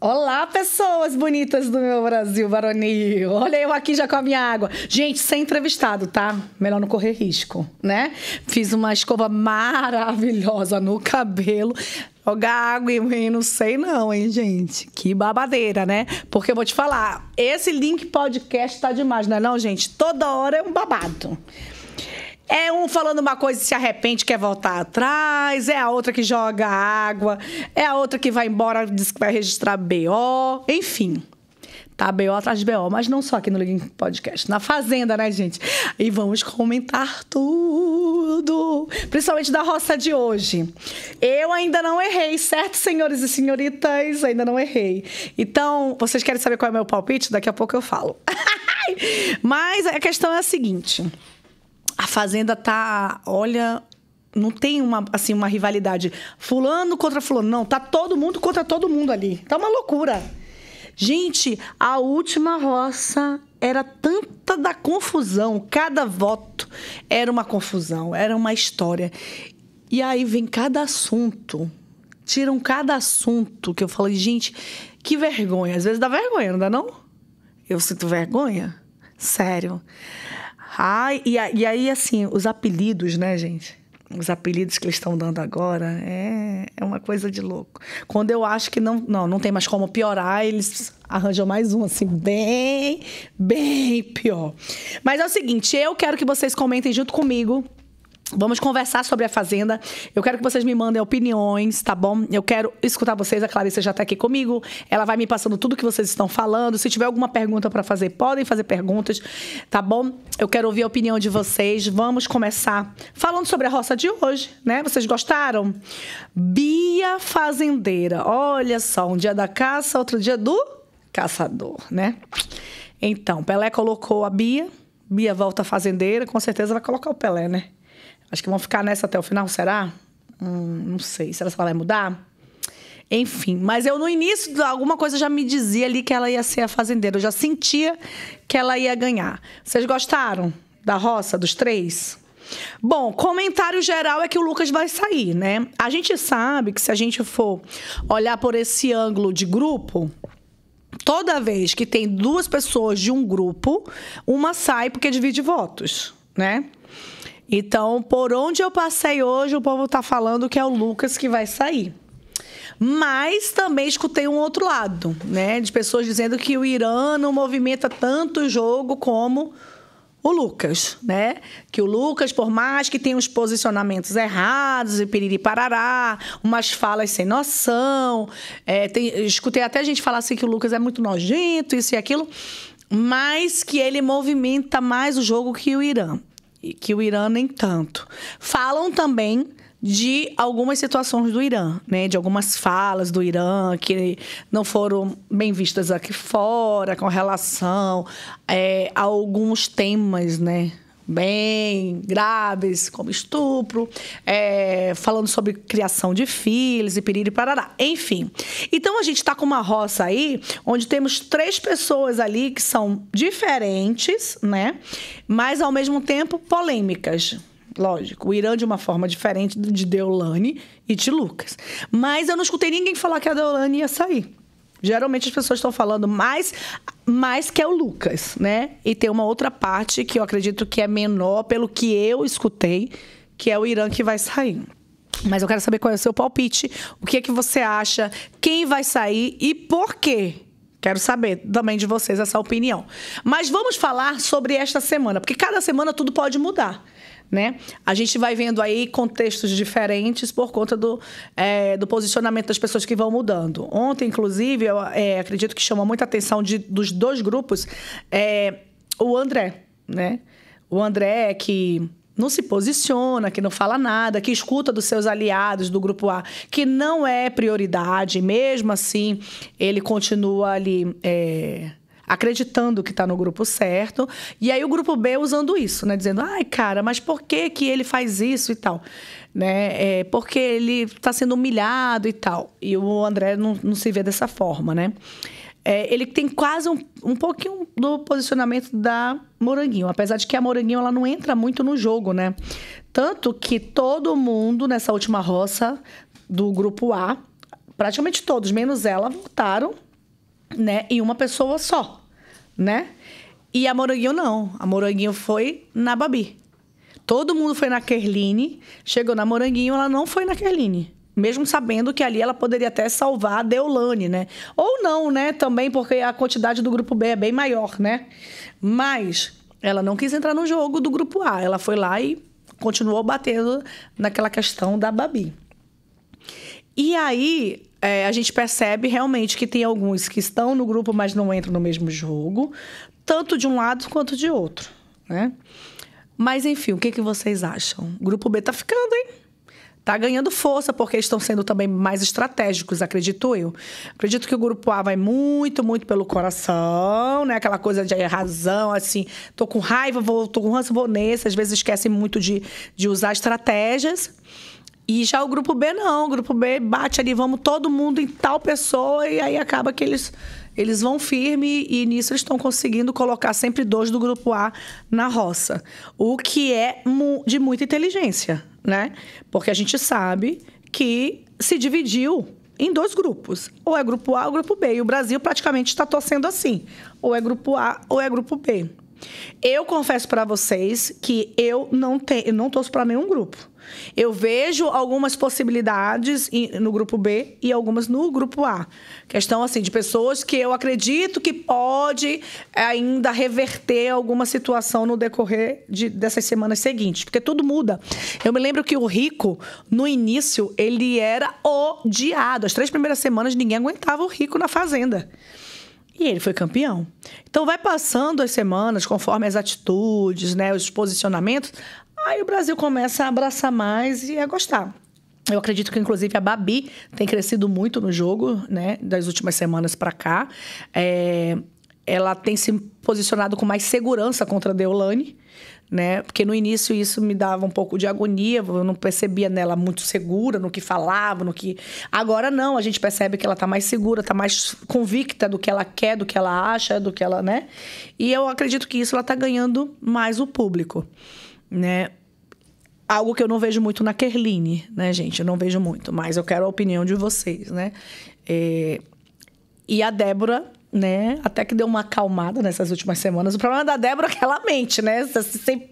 Olá, pessoas bonitas do meu Brasil varonil. Olha eu aqui já com a minha água. Gente, sem entrevistado, tá? Melhor não correr risco, né? Fiz uma escova maravilhosa no cabelo. Jogar água e não sei não, hein, gente? Que babadeira, né? Porque eu vou te falar, esse link podcast tá demais, não é não, gente? Toda hora é um babado. É um falando uma coisa e se arrepende, quer voltar atrás. É a outra que joga água. É a outra que vai embora, diz que vai registrar BO. Enfim. Tá BO atrás de BO, mas não só aqui no Link Podcast. Na Fazenda, né, gente? E vamos comentar tudo. Principalmente da roça de hoje. Eu ainda não errei, certo, senhores e senhoritas? Ainda não errei. Então, vocês querem saber qual é o meu palpite? Daqui a pouco eu falo. mas a questão é a seguinte a Fazenda tá, olha, não tem uma assim uma rivalidade fulano contra fulano, não, tá todo mundo contra todo mundo ali. Tá uma loucura. Gente, a última roça era tanta da confusão, cada voto era uma confusão, era uma história. E aí vem cada assunto, tiram cada assunto que eu falei, gente, que vergonha. Às vezes dá vergonha, não dá não? Eu sinto vergonha. Sério. Ai, e, e aí, assim, os apelidos, né, gente? Os apelidos que eles estão dando agora é, é uma coisa de louco. Quando eu acho que não, não, não tem mais como piorar, eles arranjam mais um, assim, bem, bem pior. Mas é o seguinte, eu quero que vocês comentem junto comigo Vamos conversar sobre a Fazenda. Eu quero que vocês me mandem opiniões, tá bom? Eu quero escutar vocês. A Clarissa já tá aqui comigo. Ela vai me passando tudo que vocês estão falando. Se tiver alguma pergunta para fazer, podem fazer perguntas, tá bom? Eu quero ouvir a opinião de vocês. Vamos começar falando sobre a roça de hoje, né? Vocês gostaram? Bia Fazendeira. Olha só, um dia da caça, outro dia do caçador, né? Então, Pelé colocou a Bia. Bia volta fazendeira, com certeza vai colocar o Pelé, né? Acho que vão ficar nessa até o final, será? Hum, não sei. Será que ela vai mudar? Enfim, mas eu no início, alguma coisa já me dizia ali que ela ia ser a fazendeira. Eu já sentia que ela ia ganhar. Vocês gostaram da roça, dos três? Bom, comentário geral é que o Lucas vai sair, né? A gente sabe que se a gente for olhar por esse ângulo de grupo, toda vez que tem duas pessoas de um grupo, uma sai porque divide votos, né? Então, por onde eu passei hoje, o povo está falando que é o Lucas que vai sair. Mas também escutei um outro lado, né? De pessoas dizendo que o Irã não movimenta tanto o jogo como o Lucas, né? Que o Lucas, por mais que tenha uns posicionamentos errados e piriri parará, umas falas sem noção, é, tem, escutei até gente falar assim que o Lucas é muito nojento, isso e aquilo, mas que ele movimenta mais o jogo que o Irã que o Irã nem tanto. Falam também de algumas situações do Irã, né? De algumas falas do Irã que não foram bem vistas aqui fora, com relação é, a alguns temas, né? Bem graves, como estupro, é, falando sobre criação de filhos e piriri parará. Enfim. Então a gente está com uma roça aí onde temos três pessoas ali que são diferentes, né? Mas ao mesmo tempo polêmicas. Lógico, o Irã de uma forma diferente de Deolane e de Lucas. Mas eu não escutei ninguém falar que a Deolane ia sair. Geralmente as pessoas estão falando mais, mais que é o Lucas, né? E tem uma outra parte que eu acredito que é menor, pelo que eu escutei, que é o Irã que vai sair. Mas eu quero saber qual é o seu palpite, o que é que você acha, quem vai sair e por quê. Quero saber também de vocês essa opinião. Mas vamos falar sobre esta semana, porque cada semana tudo pode mudar né? A gente vai vendo aí contextos diferentes por conta do, é, do posicionamento das pessoas que vão mudando. Ontem, inclusive, eu é, acredito que chama muita atenção de, dos dois grupos é, o André, né? O André que não se posiciona, que não fala nada, que escuta dos seus aliados do grupo A, que não é prioridade, mesmo assim ele continua ali. É, acreditando que está no grupo certo, e aí o grupo B usando isso, né? Dizendo, ai, cara, mas por que, que ele faz isso e tal? Né? É, porque ele está sendo humilhado e tal. E o André não, não se vê dessa forma, né? É, ele tem quase um, um pouquinho do posicionamento da Moranguinho, apesar de que a Moranguinho ela não entra muito no jogo, né? Tanto que todo mundo nessa última roça do grupo A, praticamente todos, menos ela, votaram, né, em uma pessoa só, né? E a Moranguinho não. A Moranguinho foi na Babi. Todo mundo foi na Kerline, chegou na Moranguinho, ela não foi na Kerline mesmo sabendo que ali ela poderia até salvar a Deolane, né? Ou não, né? Também porque a quantidade do grupo B é bem maior, né? Mas ela não quis entrar no jogo do grupo A. Ela foi lá e continuou batendo naquela questão da Babi. E aí é, a gente percebe realmente que tem alguns que estão no grupo, mas não entram no mesmo jogo, tanto de um lado quanto de outro, né? Mas enfim, o que, que vocês acham? O grupo B tá ficando, hein? Tá ganhando força porque estão sendo também mais estratégicos, acredito eu. Acredito que o grupo A vai muito, muito pelo coração, né? Aquela coisa de razão, assim, tô com raiva, vou, tô com ranço, vou nesse. Às vezes esquecem muito de, de usar estratégias. E já o grupo B não, o grupo B bate ali, vamos todo mundo em tal pessoa, e aí acaba que eles, eles vão firme e nisso eles estão conseguindo colocar sempre dois do grupo A na roça. O que é de muita inteligência né? Porque a gente sabe que se dividiu em dois grupos. Ou é grupo A ou grupo B. E o Brasil praticamente está torcendo assim. Ou é grupo A ou é grupo B. Eu confesso para vocês que eu não tenho, eu não torço para nenhum grupo. Eu vejo algumas possibilidades no grupo B e algumas no grupo A. Questão assim de pessoas que eu acredito que pode ainda reverter alguma situação no decorrer de, dessas semanas seguintes, porque tudo muda. Eu me lembro que o Rico, no início, ele era odiado. As três primeiras semanas ninguém aguentava o Rico na fazenda. E ele foi campeão. Então vai passando as semanas, conforme as atitudes, né, os posicionamentos, Aí o Brasil começa a abraçar mais e a gostar. Eu acredito que, inclusive, a Babi tem crescido muito no jogo, né? Das últimas semanas para cá. É, ela tem se posicionado com mais segurança contra a Deolane, né? Porque no início isso me dava um pouco de agonia, eu não percebia nela muito segura no que falava, no que. Agora não, a gente percebe que ela tá mais segura, tá mais convicta do que ela quer, do que ela acha, do que ela, né? E eu acredito que isso ela tá ganhando mais o público né? Algo que eu não vejo muito na Kerline, né, gente? Eu não vejo muito, mas eu quero a opinião de vocês, né? É... E a Débora, né, até que deu uma acalmada nessas últimas semanas. O problema da Débora é que ela mente, né? Sem,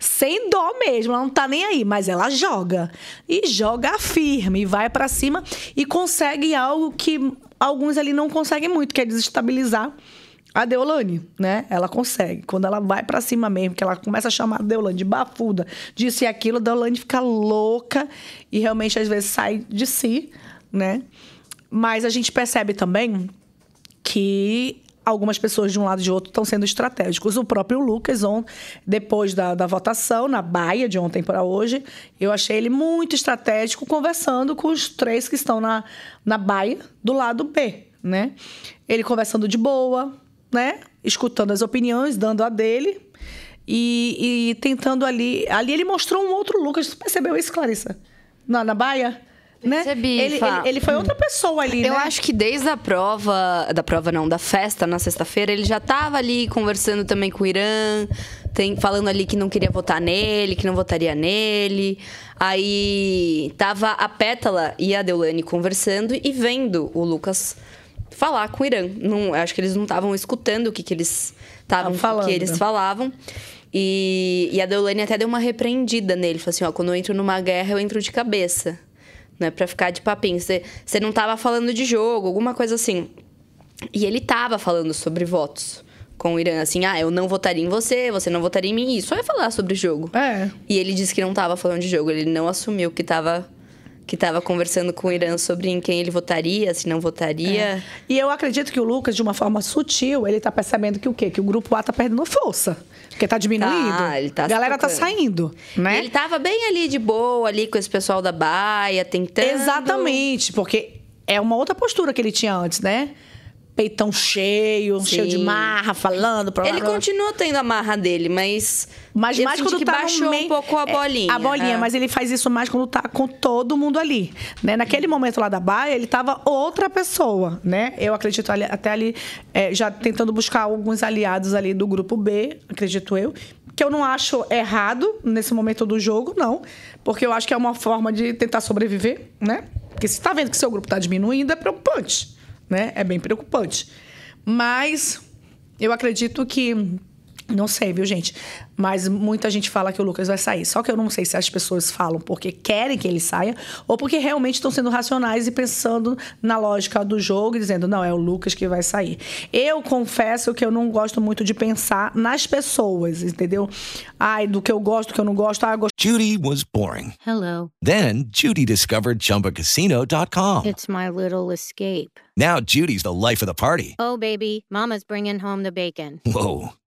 sem dó mesmo, ela não tá nem aí, mas ela joga. E joga firme, vai para cima e consegue algo que alguns ali não conseguem muito, que é desestabilizar a Deolane, né? Ela consegue. Quando ela vai para cima mesmo, que ela começa a chamar a Deolane de bafuda, disso e aquilo, a Deolane fica louca e realmente às vezes sai de si, né? Mas a gente percebe também que algumas pessoas de um lado e de outro estão sendo estratégicos. O próprio Lucas, on, depois da, da votação, na Baia, de ontem para hoje, eu achei ele muito estratégico conversando com os três que estão na, na Baia do lado B, né? Ele conversando de boa, né? Escutando as opiniões, dando a dele. E, e tentando ali. Ali ele mostrou um outro Lucas. Você percebeu isso, Clarissa? Na, na Baia? Né? Percebi, ele, ele, ele, foi outra pessoa ali, Eu né? acho que desde a prova, da prova não, da festa na sexta-feira, ele já estava ali conversando também com o Irã, tem, falando ali que não queria votar nele, que não votaria nele. Aí tava a Pétala e a Deulane conversando e vendo o Lucas falar com o Irã. Não, acho que eles não estavam escutando o que, que eles estavam falando, que eles falavam. E, e a Deolane até deu uma repreendida nele. Falou assim: ó, quando eu entro numa guerra, eu entro de cabeça. Não é pra ficar de papinho. Você, não tava falando de jogo, alguma coisa assim. E ele tava falando sobre votos com o Irã, assim, ah, eu não votaria em você, você não votaria em mim. Isso só ia falar sobre jogo. É. E ele disse que não tava falando de jogo, ele não assumiu que tava que tava conversando com o Irã sobre em quem ele votaria, se não votaria. E eu acredito que o Lucas, de uma forma sutil, ele tá percebendo que o quê? Que o grupo A tá perdendo força. Porque tá diminuindo. Tá, ele tá A galera tá tocando. saindo, né? Ele tava bem ali de boa, ali com esse pessoal da Baia, tentando. Exatamente, porque é uma outra postura que ele tinha antes, né? Peitão cheio, Sim. cheio de marra, falando. Blá, Ele blá, blá. continua tendo a marra dele, mas. Mas mais quando que tá baixou meio, um pouco a é, bolinha. a bolinha, é. mas ele faz isso mais quando tá com todo mundo ali, né? Naquele momento lá da Baia, ele tava outra pessoa, né? Eu acredito ali- até ali é, já tentando buscar alguns aliados ali do grupo B, acredito eu, que eu não acho errado nesse momento do jogo, não, porque eu acho que é uma forma de tentar sobreviver, né? Porque se tá vendo que seu grupo tá diminuindo é preocupante, né? É bem preocupante. Mas eu acredito que. Não sei, viu, gente? Mas muita gente fala que o Lucas vai sair. Só que eu não sei se as pessoas falam porque querem que ele saia ou porque realmente estão sendo racionais e pensando na lógica do jogo e dizendo, não, é o Lucas que vai sair. Eu confesso que eu não gosto muito de pensar nas pessoas, entendeu? Ai, do que eu gosto, do que eu não gosto. Ah, eu gosto Judy was boring. Hello. Then Judy discovered ChumbaCasino.com. It's my little escape. Now Judy's the life of the party. Oh, baby, Mama's bringing home the bacon. Whoa,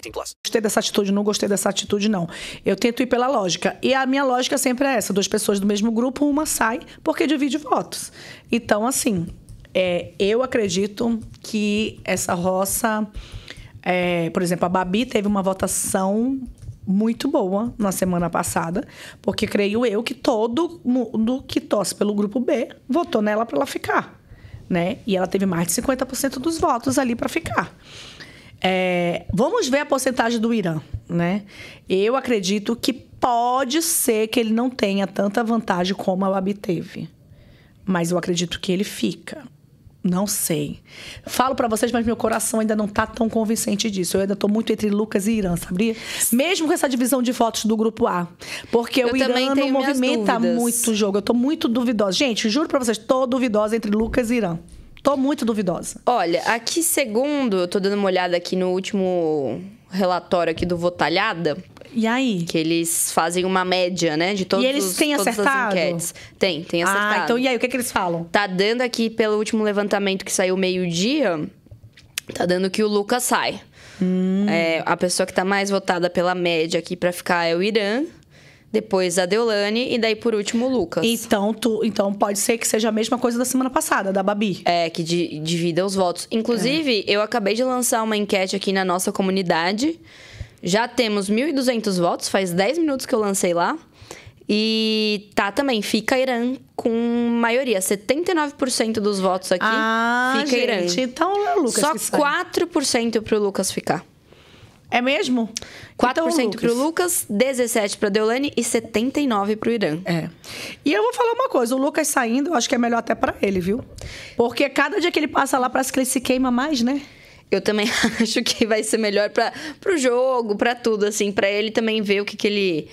18 plus. gostei dessa atitude, não gostei dessa atitude, não. Eu tento ir pela lógica. E a minha lógica sempre é essa: duas pessoas do mesmo grupo, uma sai porque divide votos. Então, assim, é, eu acredito que essa roça. é, por exemplo, a Babi teve uma votação muito boa na semana passada, porque creio eu que todo mundo que torce pelo grupo B votou nela para ela ficar, né? E ela teve mais de 50% dos votos ali para ficar. É, vamos ver a porcentagem do Irã, né? Eu acredito que pode ser que ele não tenha tanta vantagem como a Babi teve. Mas eu acredito que ele fica. Não sei. Falo pra vocês, mas meu coração ainda não tá tão convincente disso. Eu ainda tô muito entre Lucas e Irã, sabia? Mesmo com essa divisão de votos do grupo A. Porque Eu o Irã não movimenta muito o jogo. Eu tô muito duvidosa. Gente, juro pra vocês, tô duvidosa entre Lucas e Irã. Tô muito duvidosa. Olha, aqui segundo, eu tô dando uma olhada aqui no último relatório aqui do Votalhada, E aí? que eles fazem uma média, né, de todos E eles têm todas as acertado? enquetes. Tem, tem acertado. Ah, então e aí? O que, é que eles falam? Tá dando aqui, pelo último levantamento que saiu meio-dia, tá dando que o Lucas sai. Hum. É, a pessoa que tá mais votada pela média aqui pra ficar é o Irã, depois a Deolane e daí por último o Lucas. Então, tu, então pode ser que seja a mesma coisa da semana passada, da Babi. É, que di- divida os votos. Inclusive, eu acabei de lançar uma enquete aqui na nossa comunidade. Já temos 1.200 votos, faz 10 minutos que eu lancei lá. E tá também, fica Irã com maioria. 79% dos votos aqui ah, fica gente, Irã. então é o Lucas Só que sai. 4% pro Lucas ficar. É mesmo? 4% Então, pro Lucas, 17% pra Deolane e 79% pro Irã. É. E eu vou falar uma coisa, o Lucas saindo, eu acho que é melhor até pra ele, viu? Porque cada dia que ele passa lá, parece que ele se queima mais, né? Eu também acho que vai ser melhor para pro jogo, pra tudo, assim, pra ele também ver o que, que ele.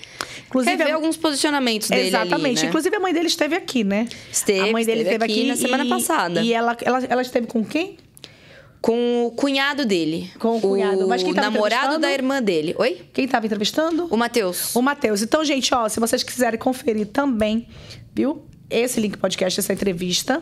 Inclusive, ver a- alguns posicionamentos dele. Exatamente. Ali, né? Inclusive, a mãe dele esteve aqui, né? Esteve, A mãe dele esteve esteve aqui aqui na semana e- passada. E ela, ela, ela esteve com quem? Com o cunhado dele. Com o cunhado. Mas quem tava namorado da irmã dele. Oi? Quem estava entrevistando? O Matheus. O Matheus. Então, gente, ó, se vocês quiserem conferir também, viu? Esse link podcast, essa entrevista.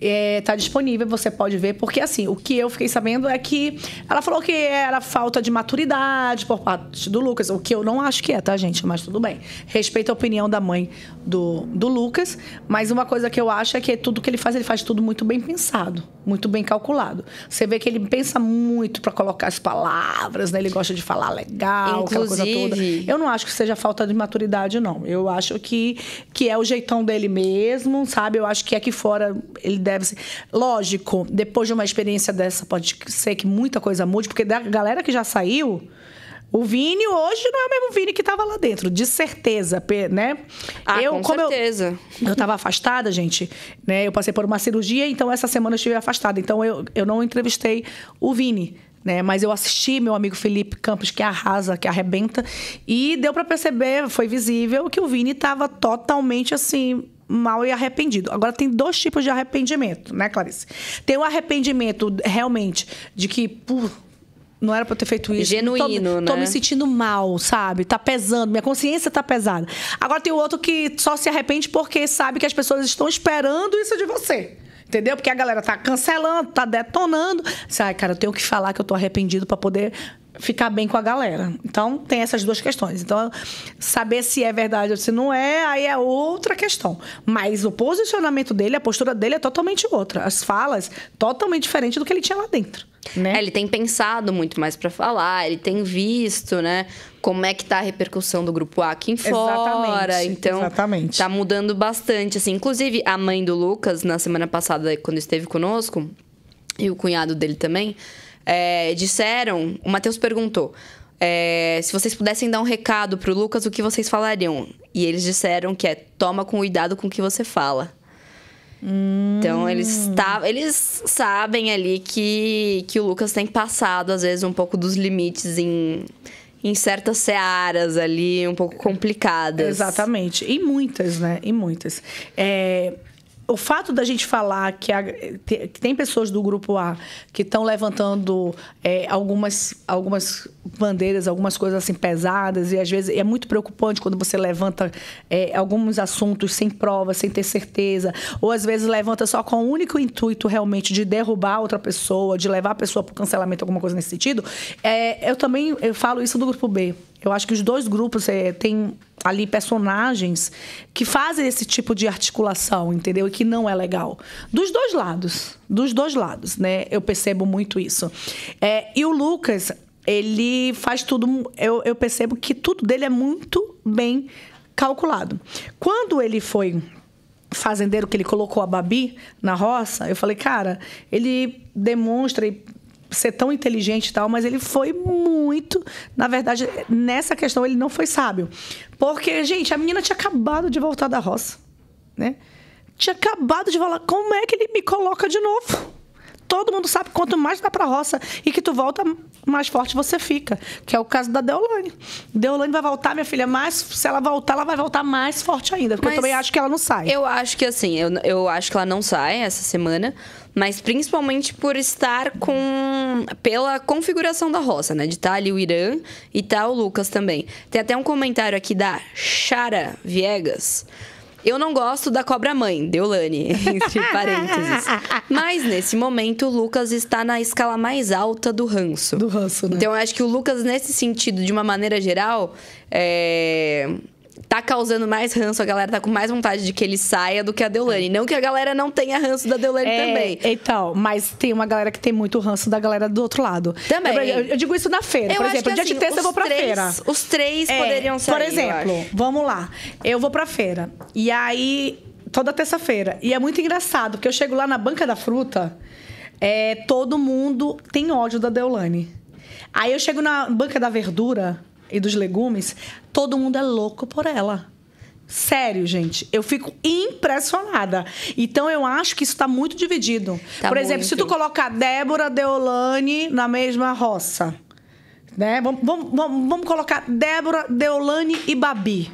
é, tá disponível, você pode ver, porque assim, o que eu fiquei sabendo é que ela falou que era falta de maturidade por parte do Lucas, o que eu não acho que é, tá, gente? Mas tudo bem. Respeito a opinião da mãe do, do Lucas, mas uma coisa que eu acho é que tudo que ele faz, ele faz tudo muito bem pensado, muito bem calculado. Você vê que ele pensa muito para colocar as palavras, né? Ele gosta de falar legal, aquela coisa toda. Inclusive- Eu não acho que seja falta de maturidade, não. Eu acho que, que é o jeitão dele mesmo, sabe? Eu acho que aqui fora ele deve ser. Lógico, depois de uma experiência dessa, pode ser que muita coisa mude, porque da galera que já saiu. O Vini hoje não é o mesmo Vini que estava lá dentro, de certeza, né? Ah, com como eu- certeza. eu estava afastada, gente, né? Eu passei por uma cirurgia, então essa semana eu estive afastada. Então eu, eu não entrevistei o Vini, né? Mas eu assisti meu amigo Felipe Campos, que arrasa, que arrebenta. E deu para perceber, foi visível, que o Vini estava totalmente assim. Mal e arrependido. Agora tem dois tipos de arrependimento, né, Clarice? Tem o arrependimento realmente de que, pô, não era pra eu ter feito isso. Genuíno, tô, Tô né? me sentindo mal, sabe? Tá pesando, minha consciência tá pesada. Agora tem o outro que só se arrepende porque sabe que as pessoas estão esperando isso de você. Entendeu? Porque a galera tá cancelando, tá detonando. Você, Ai, cara, eu tenho que falar que eu tô arrependido pra poder ficar bem com a galera. Então, tem essas duas questões. Então, saber se é verdade ou se não é, aí é outra questão. Mas o posicionamento dele, a postura dele é totalmente outra. As falas, totalmente diferente do que ele tinha lá dentro. Né? É, ele tem pensado muito mais pra falar, ele tem visto, né, como é que tá a repercussão do grupo A aqui em fora. Exatamente, Então, exatamente. tá mudando bastante, assim. Inclusive, a mãe do Lucas, na semana passada, quando esteve conosco, e o cunhado dele também, é, disseram... O Matheus perguntou... é, se vocês pudessem dar um recado pro Lucas, o que vocês falariam? E eles disseram que é toma com cuidado com o que você fala. Então eles tá, eles sabem ali que, que o Lucas tem passado, às vezes, um pouco dos limites em, em certas searas ali, um pouco complicadas. Exatamente. E muitas, né? E muitas. É, o fato da gente falar que, a- que tem pessoas do grupo A que estão levantando é, algumas, algumas bandeiras, algumas coisas assim pesadas, e às vezes é muito preocupante quando você levanta é, alguns assuntos sem prova, sem ter certeza, ou às vezes levanta só com o único intuito realmente de derrubar outra pessoa, de levar a pessoa para o cancelamento, alguma coisa nesse sentido. É, eu também eu falo isso do grupo B. Eu acho que os dois grupos é, têm ali personagens que fazem esse tipo de articulação, entendeu? E que não é legal. Dos dois lados. Dos dois lados, né? Eu percebo muito isso. É, e o Lucas, ele faz tudo. Eu, eu percebo que tudo dele é muito bem calculado. Quando ele foi fazendeiro que ele colocou a Babi na roça, eu falei, cara, ele demonstra e ser tão inteligente e tal, mas ele foi muito, na verdade, nessa questão ele não foi sábio. Porque, gente, a menina tinha acabado de voltar da roça, né? Tinha acabado de falar, como é que ele me coloca de novo? Todo mundo sabe quanto mais dá pra roça e que tu volta, mais forte você fica. Que é o caso da Deolane. Deolane vai voltar, minha filha, mais. Se ela voltar, ela vai voltar mais forte ainda. Porque Mas eu também acho que ela não sai. Eu acho que assim, eu, eu acho que ela não sai essa semana, mas principalmente por estar com. pela configuração da roça, né? De estar ali o Irã e tá o Lucas também. Tem até um comentário aqui da Chara Viegas. Eu não gosto da cobra mãe, Deolane, entre parênteses. Mas nesse momento o Lucas está na escala mais alta do ranço. Do ranço, né? Então eu acho que o Lucas, nesse sentido, de uma maneira geral, é, tá causando mais ranço. A galera tá com mais vontade de que ele saia do que a Deolane. Não que a galera não tenha ranço da Deolane É, também. Então, mas tem uma galera que tem muito ranço da galera do outro lado. Também. Eu, eu- eu digo isso na feira. Eu por exemplo, que, dia assim, de terça eu vou pra três- feira. Os três É, poderiam sair. Por exemplo, vamos lá. Eu vou pra feira. E aí, toda terça-feira. E é muito engraçado, porque eu chego lá na banca da fruta, é, todo mundo tem ódio da Deolane. Aí eu chego na banca da verdura e dos legumes, todo mundo é louco por ela. Sério, gente. Eu fico impressionada. Então, eu acho que isso está muito dividido. Tá Por exemplo, se tu muito. colocar Débora Deolane na mesma roça, né? Vamos, vamos, vamos, vamos colocar Débora, Deolane e Babi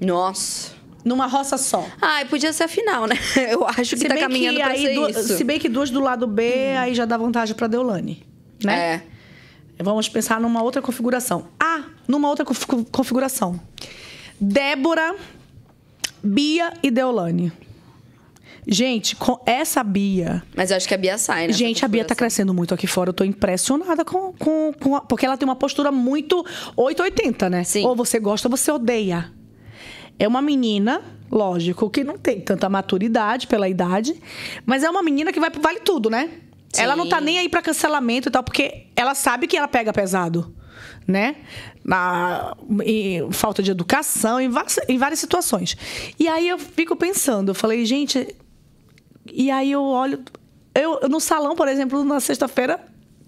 Nossa. numa roça só. Ai, podia ser a final, né? Eu acho que tá caminhando pra aí ser du- isso. Hum. se bem que duas do lado B, aí já dá vantagem para Deolane, né? É. Vamos pensar numa outra configuração. Ah, numa outra confi- configuração. Débora, Bia e Deolane. Gente, com essa Bia. Mas eu acho que a Bia sai, né? Gente, a Bia tá crescendo muito aqui fora. Eu tô impressionada com. com, com a- porque ela tem uma postura muito 880, né? Sim. Ou você gosta ou você odeia. É uma menina, lógico, que não tem tanta maturidade pela idade, mas é uma menina que vai pro vale tudo, né? Sim. Ela não tá nem aí pra cancelamento e tal, porque ela sabe que ela pega pesado, né? Na, falta de educação, em várias, em várias situações. E aí eu fico pensando, eu falei, gente, e aí eu olho. Eu, no salão, por exemplo, na sexta-feira,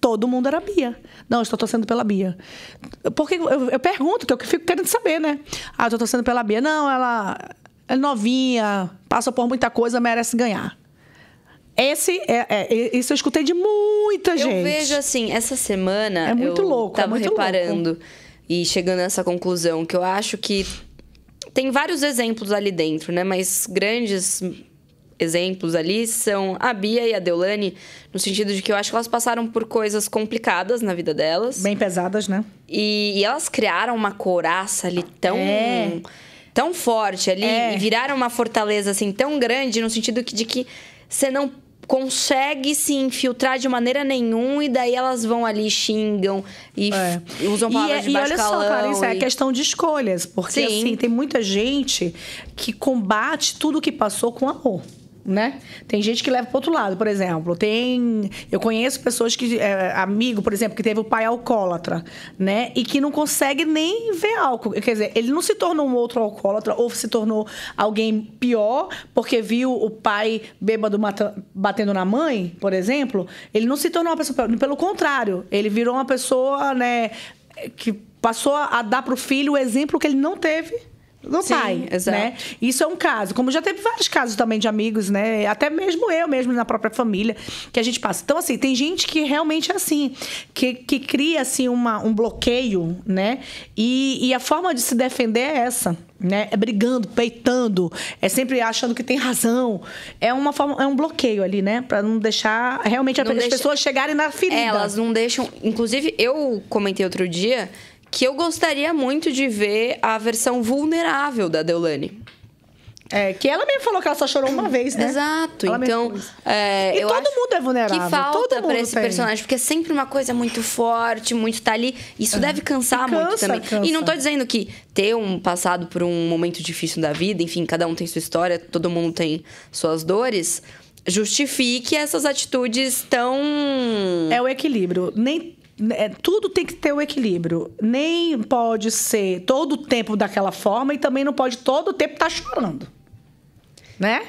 todo mundo era Bia. Não, eu estou torcendo pela Bia. Porque eu, eu pergunto, que eu fico querendo saber, né? Ah, eu estou torcendo pela Bia. Não, ela é novinha, passa por muita coisa, merece ganhar. Esse é, é- isso eu escutei de muita gente. Eu vejo assim, essa semana. É muito eu louco, é Tava muito reparando e chegando nessa conclusão que eu acho que tem vários exemplos ali dentro, né? Mas grandes exemplos ali são a Bia e a Deolane, no sentido de que eu acho que elas passaram por coisas complicadas na vida delas. Bem pesadas, né? E, e elas criaram uma couraça ali tão. É. tão forte ali É. e viraram uma fortaleza assim tão grande no sentido que- de que você não consegue se infiltrar de maneira nenhuma e daí elas vão ali xingam e É. usam E, palavras de e baixo olha só, Clarice, é e- questão de escolhas. Porque, Sim. assim, tem muita gente que combate tudo que passou com amor. Né? Tem gente que leva pro outro lado, por exemplo. Tem. Eu conheço pessoas que. É, amigo, por exemplo, que teve o pai alcoólatra, né? E que não consegue nem ver álcool. Quer dizer, ele não se tornou um outro alcoólatra ou se tornou alguém pior porque viu o pai bêbado mata- batendo na mãe, por exemplo. Ele não se tornou uma pessoa pior. Pelo contrário, ele virou uma pessoa, né? Que passou a dar pro filho o exemplo que ele não teve do Sim, pai, exato. né? Isso é um caso. Como já teve vários casos também de amigos, né? Até mesmo eu mesmo na própria família que a gente passa. Então, assim, tem gente que realmente é assim, que, que cria, assim, uma, um bloqueio, né? E, e a forma de se defender é essa, né? É brigando, peitando, é sempre achando que tem razão. É uma forma, é um bloqueio ali, né? Pra não deixar realmente Não as deixa- pessoas chegarem na ferida. Elas não deixam. Inclusive, eu comentei outro dia que eu gostaria muito de ver a versão vulnerável da Deolane. É, que ela mesmo falou que ela só chorou uma vez, né? Exato. Ela então, é, E todo mundo é vulnerável, Que falta mundo esse tem. personagem, porque é sempre uma coisa muito forte, muito tá ali. Isso deve cansar E muito cansa, também. cansa. E não tô dizendo que ter um passado por um momento difícil da vida, enfim, cada um tem sua história, todo mundo tem suas dores, justifique essas atitudes tão É o equilíbrio. Nem é, tudo tem que ter o equilíbrio. Nem pode ser todo o tempo daquela forma e também não pode todo o tempo estar chorando. Né?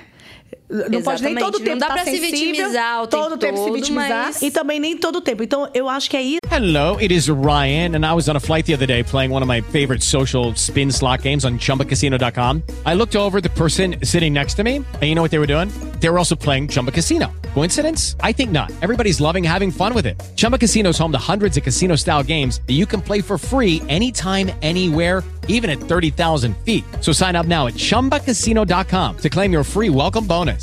Não pode nem todo o Não tempo dá tá pra se vitimizar o todo tempo o tempo se vitimizar mas- e também nem todo o tempo. Então eu acho que é isso. Hello, it is Ryan, and I was on a flight the other day playing one of my favorite social spin slot games on chumbacasino.com. I looked over the person sitting next to me, and you know what they were doing? They were also playing Chumba Casino. Coincidence? I think not. Everybody's loving having fun with it. Chumba Casino is home to hundreds of casino style games that you can play for free anytime, anywhere, even at 30,000 feet. So sign up now at chumbacasino.com to claim your free welcome bonus.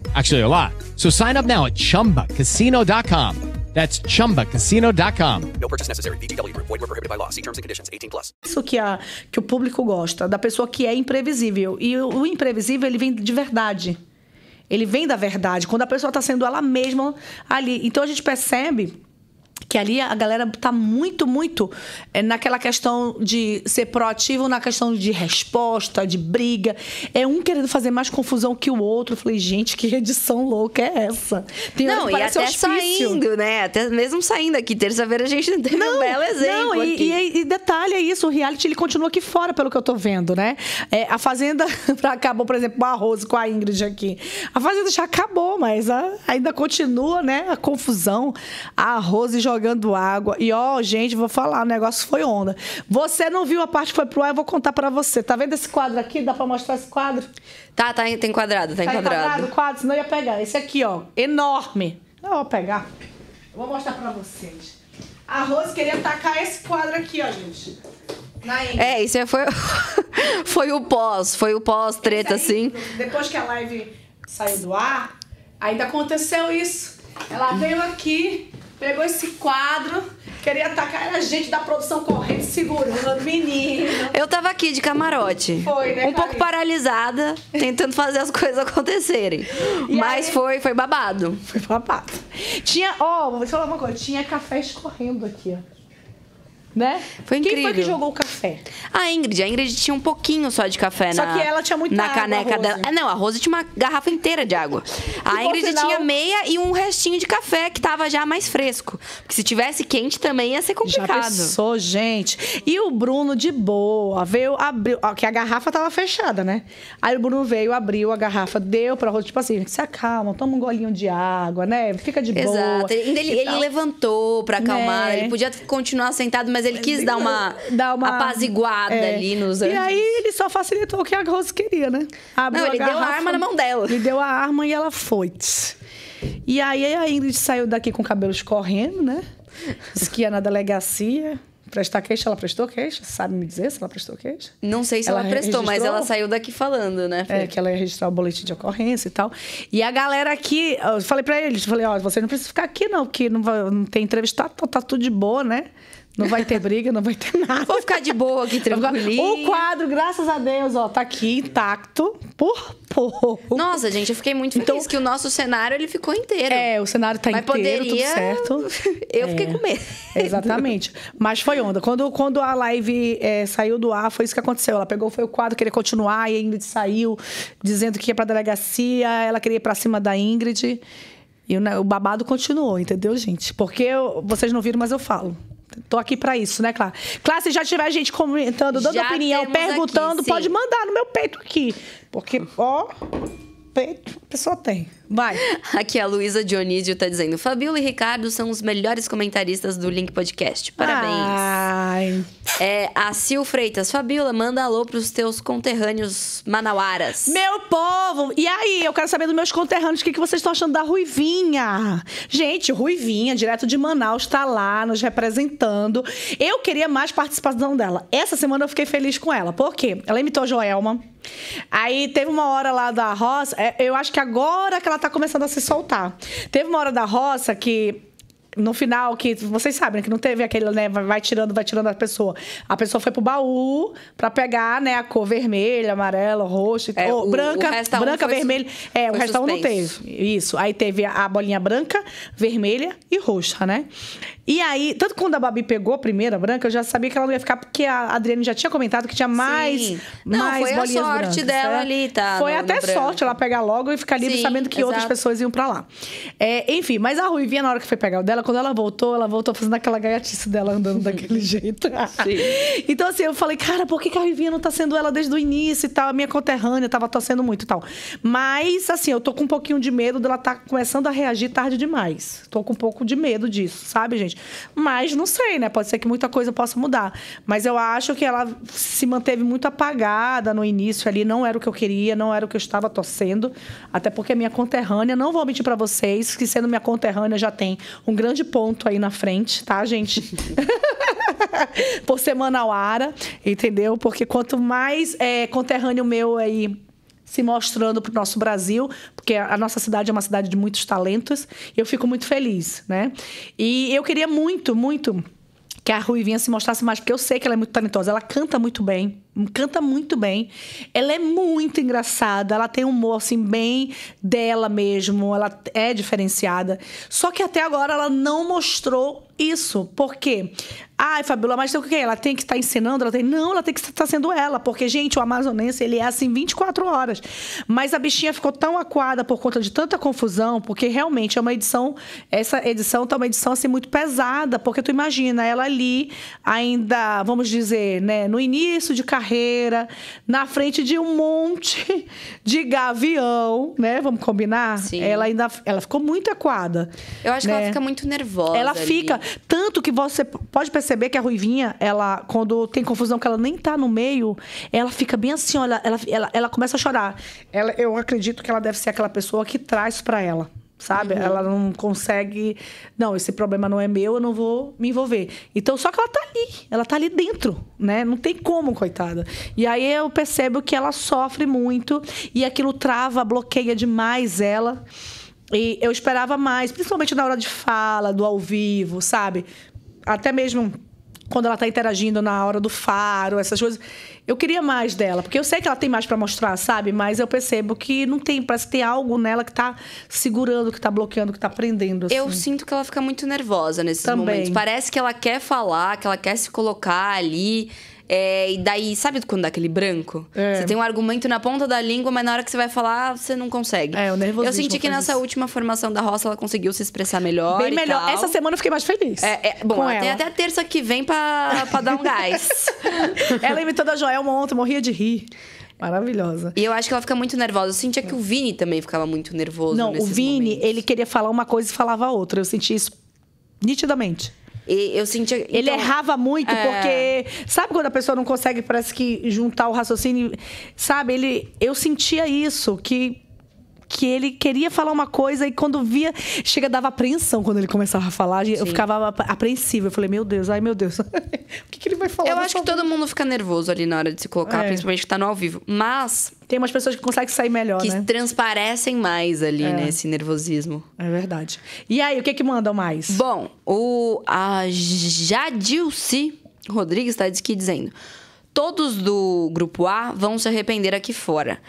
Actually, a lot. So sign up now at chumbacasino.com. That's chumbacasino.com. No purchase necessary. VGW Group. Void were prohibited by law. See terms and conditions. 18 plus. isso que, a, que o público gosta, da pessoa que é imprevisível. E o, o imprevisível, ele vem de verdade. Ele vem da verdade, quando a pessoa está sendo ela mesma ali. Então a gente percebe que ali a galera tá muito, muito é, naquela questão de ser proativo, na questão de resposta, de briga. É um querendo fazer mais confusão que o outro. Eu falei, gente, que edição louca é essa? Tem Não, e até hospício. saindo, né? Até mesmo saindo aqui, terça-feira a gente não teve um belo exemplo não, e, e- e detalhe é isso, o reality ele continua aqui fora, pelo que eu tô vendo, né? É, a Fazenda acabou, por exemplo, com a Rose, com a Ingrid aqui. A Fazenda já acabou, mas a- ainda continua, né? A confusão. A Rose jogando água. E, ó, gente, vou falar, o negócio foi onda. Você não viu a parte que foi pro ar, eu vou contar pra você. Tá vendo esse quadro aqui? Dá pra mostrar esse quadro? Tá, tá, tá enquadrado, tá Tá enquadrado. enquadrado o quadro? Senão eu ia pegar. Esse aqui, ó, enorme. Eu vou pegar. Eu vou mostrar pra vocês. A Rose queria tacar esse quadro aqui, ó, gente. É, isso foi, foi o pós, foi o pós-treta, assim. Depois que a live saiu do ar, ainda aconteceu isso. Ela veio aqui, pegou esse quadro, queria atacar era a gente da produção correndo, segurando, menino. Eu tava aqui de camarote. Foi, né, Um pouco paralisada, tentando fazer as coisas acontecerem. E Mas aí- foi, foi babado. Foi babado. Tinha, ó, vou te falar uma coisa, tinha café escorrendo aqui, ó. Né? Foi Quem foi que incrível. jogou o café? A Ingrid, a Ingrid tinha um pouquinho só de café Só na que ela tinha muita na água, caneca dela. Ah, Não, a Rose tinha uma garrafa inteira de água. A Ingrid tinha meia e um restinho de café que tava já mais fresco. Porque se tivesse quente também ia ser Já complicado. pensou, gente? E o Bruno, de boa, veio, abriu. Ó, que a garrafa tava fechada, né? Aí o Bruno veio, abriu a garrafa, deu pra Rose, tipo assim, se acalma, toma um golinho de água, né? Fica de boa. Exato. Ele, ele levantou pra acalmar. Né? Ele podia continuar sentado, mas ele quis dar uma, Dar uma apaziguada é. ali nos E anjos. aí ele só facilitou o que a Rose queria, né? Abriu Não, ele deu a garrafa, arma na mão dela. Ele deu a arma e ela foi. E aí a Ingrid saiu daqui com o cabelo escorrendo, né? Disse que ia na delegacia prestar queixa. Ela prestou queixa? Sabe me dizer se ela prestou queixa? Não sei se Ela ela, prestou, mas registrou? ela saiu daqui falando, né? É, que ela ia registrar o boletim de ocorrência e tal. E a galera aqui, eu falei pra eles, falei, ó, você não precisa ficar aqui não, porque não, vai, não tem entrevistado, então tá tudo de boa, né? Não vai ter briga, não vai ter nada. Vou ficar de boa aqui, tranquilinho. O quadro, graças a Deus, ó, tá aqui intacto, por pouco. Nossa, gente, eu fiquei muito feliz Então- que o nosso cenário ele ficou inteiro. É, o cenário tá Mas inteiro, poderia- tudo certo. Eu fiquei com medo. Exatamente. Mas foi onda. Quando, quando a live é, saiu do ar, foi isso que aconteceu. Ela pegou, foi o quadro, queria continuar, e a Ingrid saiu dizendo que ia pra delegacia, ela queria ir pra cima da Ingrid. E o, o babado continuou, entendeu, gente? Porque eu- vocês não viram, mas eu falo. Tô aqui pra isso, né, Clara? Clara, se já tiver gente comentando, dando Já opinião, perguntando, aqui, pode mandar no meu peito aqui. Porque, ó, peito pessoa tem. Vai. Aqui a Luísa Dionísio tá dizendo: Fabiola e Ricardo são os melhores comentaristas do Link Podcast. Parabéns. Ai. É, a Sil Freitas, Fabiola, manda alô pros teus conterrâneos manauaras. Meu povo! E aí, eu quero saber dos meus conterrâneos o que, que vocês estão achando da Ruivinha. Gente, Ruivinha, direto de Manaus, tá lá nos representando. Eu queria mais participação dela. Essa semana eu fiquei feliz com ela. Por quê? Ela imitou Joelma. Aí teve uma hora lá da roça, é, eu acho que agora que ela tá começando a se soltar. Teve uma hora da roça que no final, que vocês sabem, né, que não teve aquele, né? Vai, tirando, vai tirando a pessoa. A pessoa foi pro baú pra pegar, né, a cor vermelha, amarela, roxa, É, ou o- branca, o um branca, foi vermelha. É, o um não teve. Isso. Aí teve a bolinha branca, vermelha e roxa, né? E aí, tanto quando a Babi pegou a primeira branca, eu já sabia que ela não ia ficar, porque a Adriane já tinha comentado que tinha mais, Sim. Não, mais foi a sorte brancas, dela né? ali, tá, Foi no- até no sorte ela pegar logo e ficar livre Sim, sabendo que outras exato. pessoas iam pra lá. É, enfim, mas a Ruivinha, na hora que foi pegar o dela, quando ela voltou, ela voltou fazendo aquela gaiatice dela andando daquele jeito. então, assim, eu falei, cara, por que, que a Ruivinha não tá sendo ela desde o início e tal? A minha conterrânea tava torcendo muito e tal. Mas, assim, eu tô com um pouquinho de medo dela tá começando a reagir tarde demais. Tô com um pouco de medo disso, sabe, gente? Mas não sei, né? Pode ser que muita coisa possa mudar. Mas eu acho que ela se manteve muito apagada no início ali. Não era o que eu queria, não era o que eu estava torcendo. Até porque a minha conterrânea, não vou mentir pra vocês, que sendo minha conterrânea já tem um grande ponto aí na frente, tá, gente? Por ser manauara, entendeu? Porque quanto mais é, conterrâneo meu aí se mostrando para o nosso Brasil, porque a nossa cidade é uma cidade de muitos talentos, eu fico muito feliz, né? E eu queria muito, muito que a Ruivinha se mostrasse mais, porque eu sei que ela é muito talentosa. Ela canta muito bem, canta muito bem. Ela é muito engraçada, ela tem um humor, assim, bem dela mesmo, ela é diferenciada. Só que até agora ela não mostrou isso. Por quê? Ai, Fabiola, mas o que? Ela tem que estar ensinando? Ela tem... Não, ela tem que estar sendo ela. Porque, gente, o amazonense, ele é assim 24 horas. Mas a bichinha ficou tão aquada por conta de tanta confusão, porque realmente é uma edição... Essa edição tá uma edição, assim, muito pesada. Porque tu imagina, ela ali, ainda, vamos dizer, né, no início de carreira, na frente de um monte de gavião, né? Vamos combinar? Sim. Ela ainda... Ela ficou muito aquada. Eu acho que né? ela fica muito nervosa. Ela ali. fica. Tanto que você pode perceber que a Ruivinha, ela, quando tem confusão que ela nem tá no meio, ela fica bem assim, olha, ela, ela, ela começa a chorar. Ela, eu acredito que ela deve ser aquela pessoa que traz pra ela. Sabe? Ela não consegue. Não, esse problema não é meu, eu não vou me envolver. Então, só que ela tá ali, ela tá ali dentro, né? Não tem como, coitada. E aí eu percebo que ela sofre muito e aquilo trava, bloqueia demais ela. E eu esperava mais, principalmente na hora de fala, do ao vivo, sabe? Até mesmo quando ela tá interagindo na hora do faro, essas coisas. Eu queria mais dela, porque eu sei que ela tem mais para mostrar, sabe? Mas eu percebo que não tem, parece que tem algo nela que tá segurando, que tá bloqueando, que tá prendendo. Assim. Eu sinto que ela fica muito nervosa nesses Também. momentos. Parece que ela quer falar, que ela quer se colocar ali. É, e daí, sabe quando dá aquele branco? É. Você tem um argumento na ponta da língua, mas na hora que você vai falar, você não consegue. É, o nervosismo Eu senti que nessa isso. última formação da roça ela conseguiu se expressar melhor. Bem melhor. tal. Essa semana eu fiquei mais feliz. É, é, bom, até terça que vem pra, pra dar um gás. Ela imitando a Joelma ontem, morria de rir. Maravilhosa. E eu acho que ela fica muito nervosa. Eu sentia que o Vini também ficava muito nervoso. Não, o Vini, momentos. ele queria falar uma coisa e falava outra. Eu senti isso nitidamente. E eu sentia. Ele então, errava muito, é. porque. Sabe quando a pessoa não consegue, parece que, juntar o raciocínio? Sabe, ele. Eu sentia isso, que. Que ele queria falar uma coisa e quando via, chega, dava apreensão quando ele começava a falar. Eu ficava ap- apreensiva. Eu falei, meu Deus, ai meu Deus. o que, que ele vai falar? Eu acho que favor? todo mundo fica nervoso ali na hora de se colocar, É. principalmente que tá no ao vivo. Mas Tem umas pessoas que conseguem sair melhor, que né? transparecem mais ali, né? Esse nervosismo. É verdade. E aí, o que que mandam mais? Bom, o a Jadilce Rodrigues está aqui dizendo: Todos do grupo A vão se arrepender aqui fora.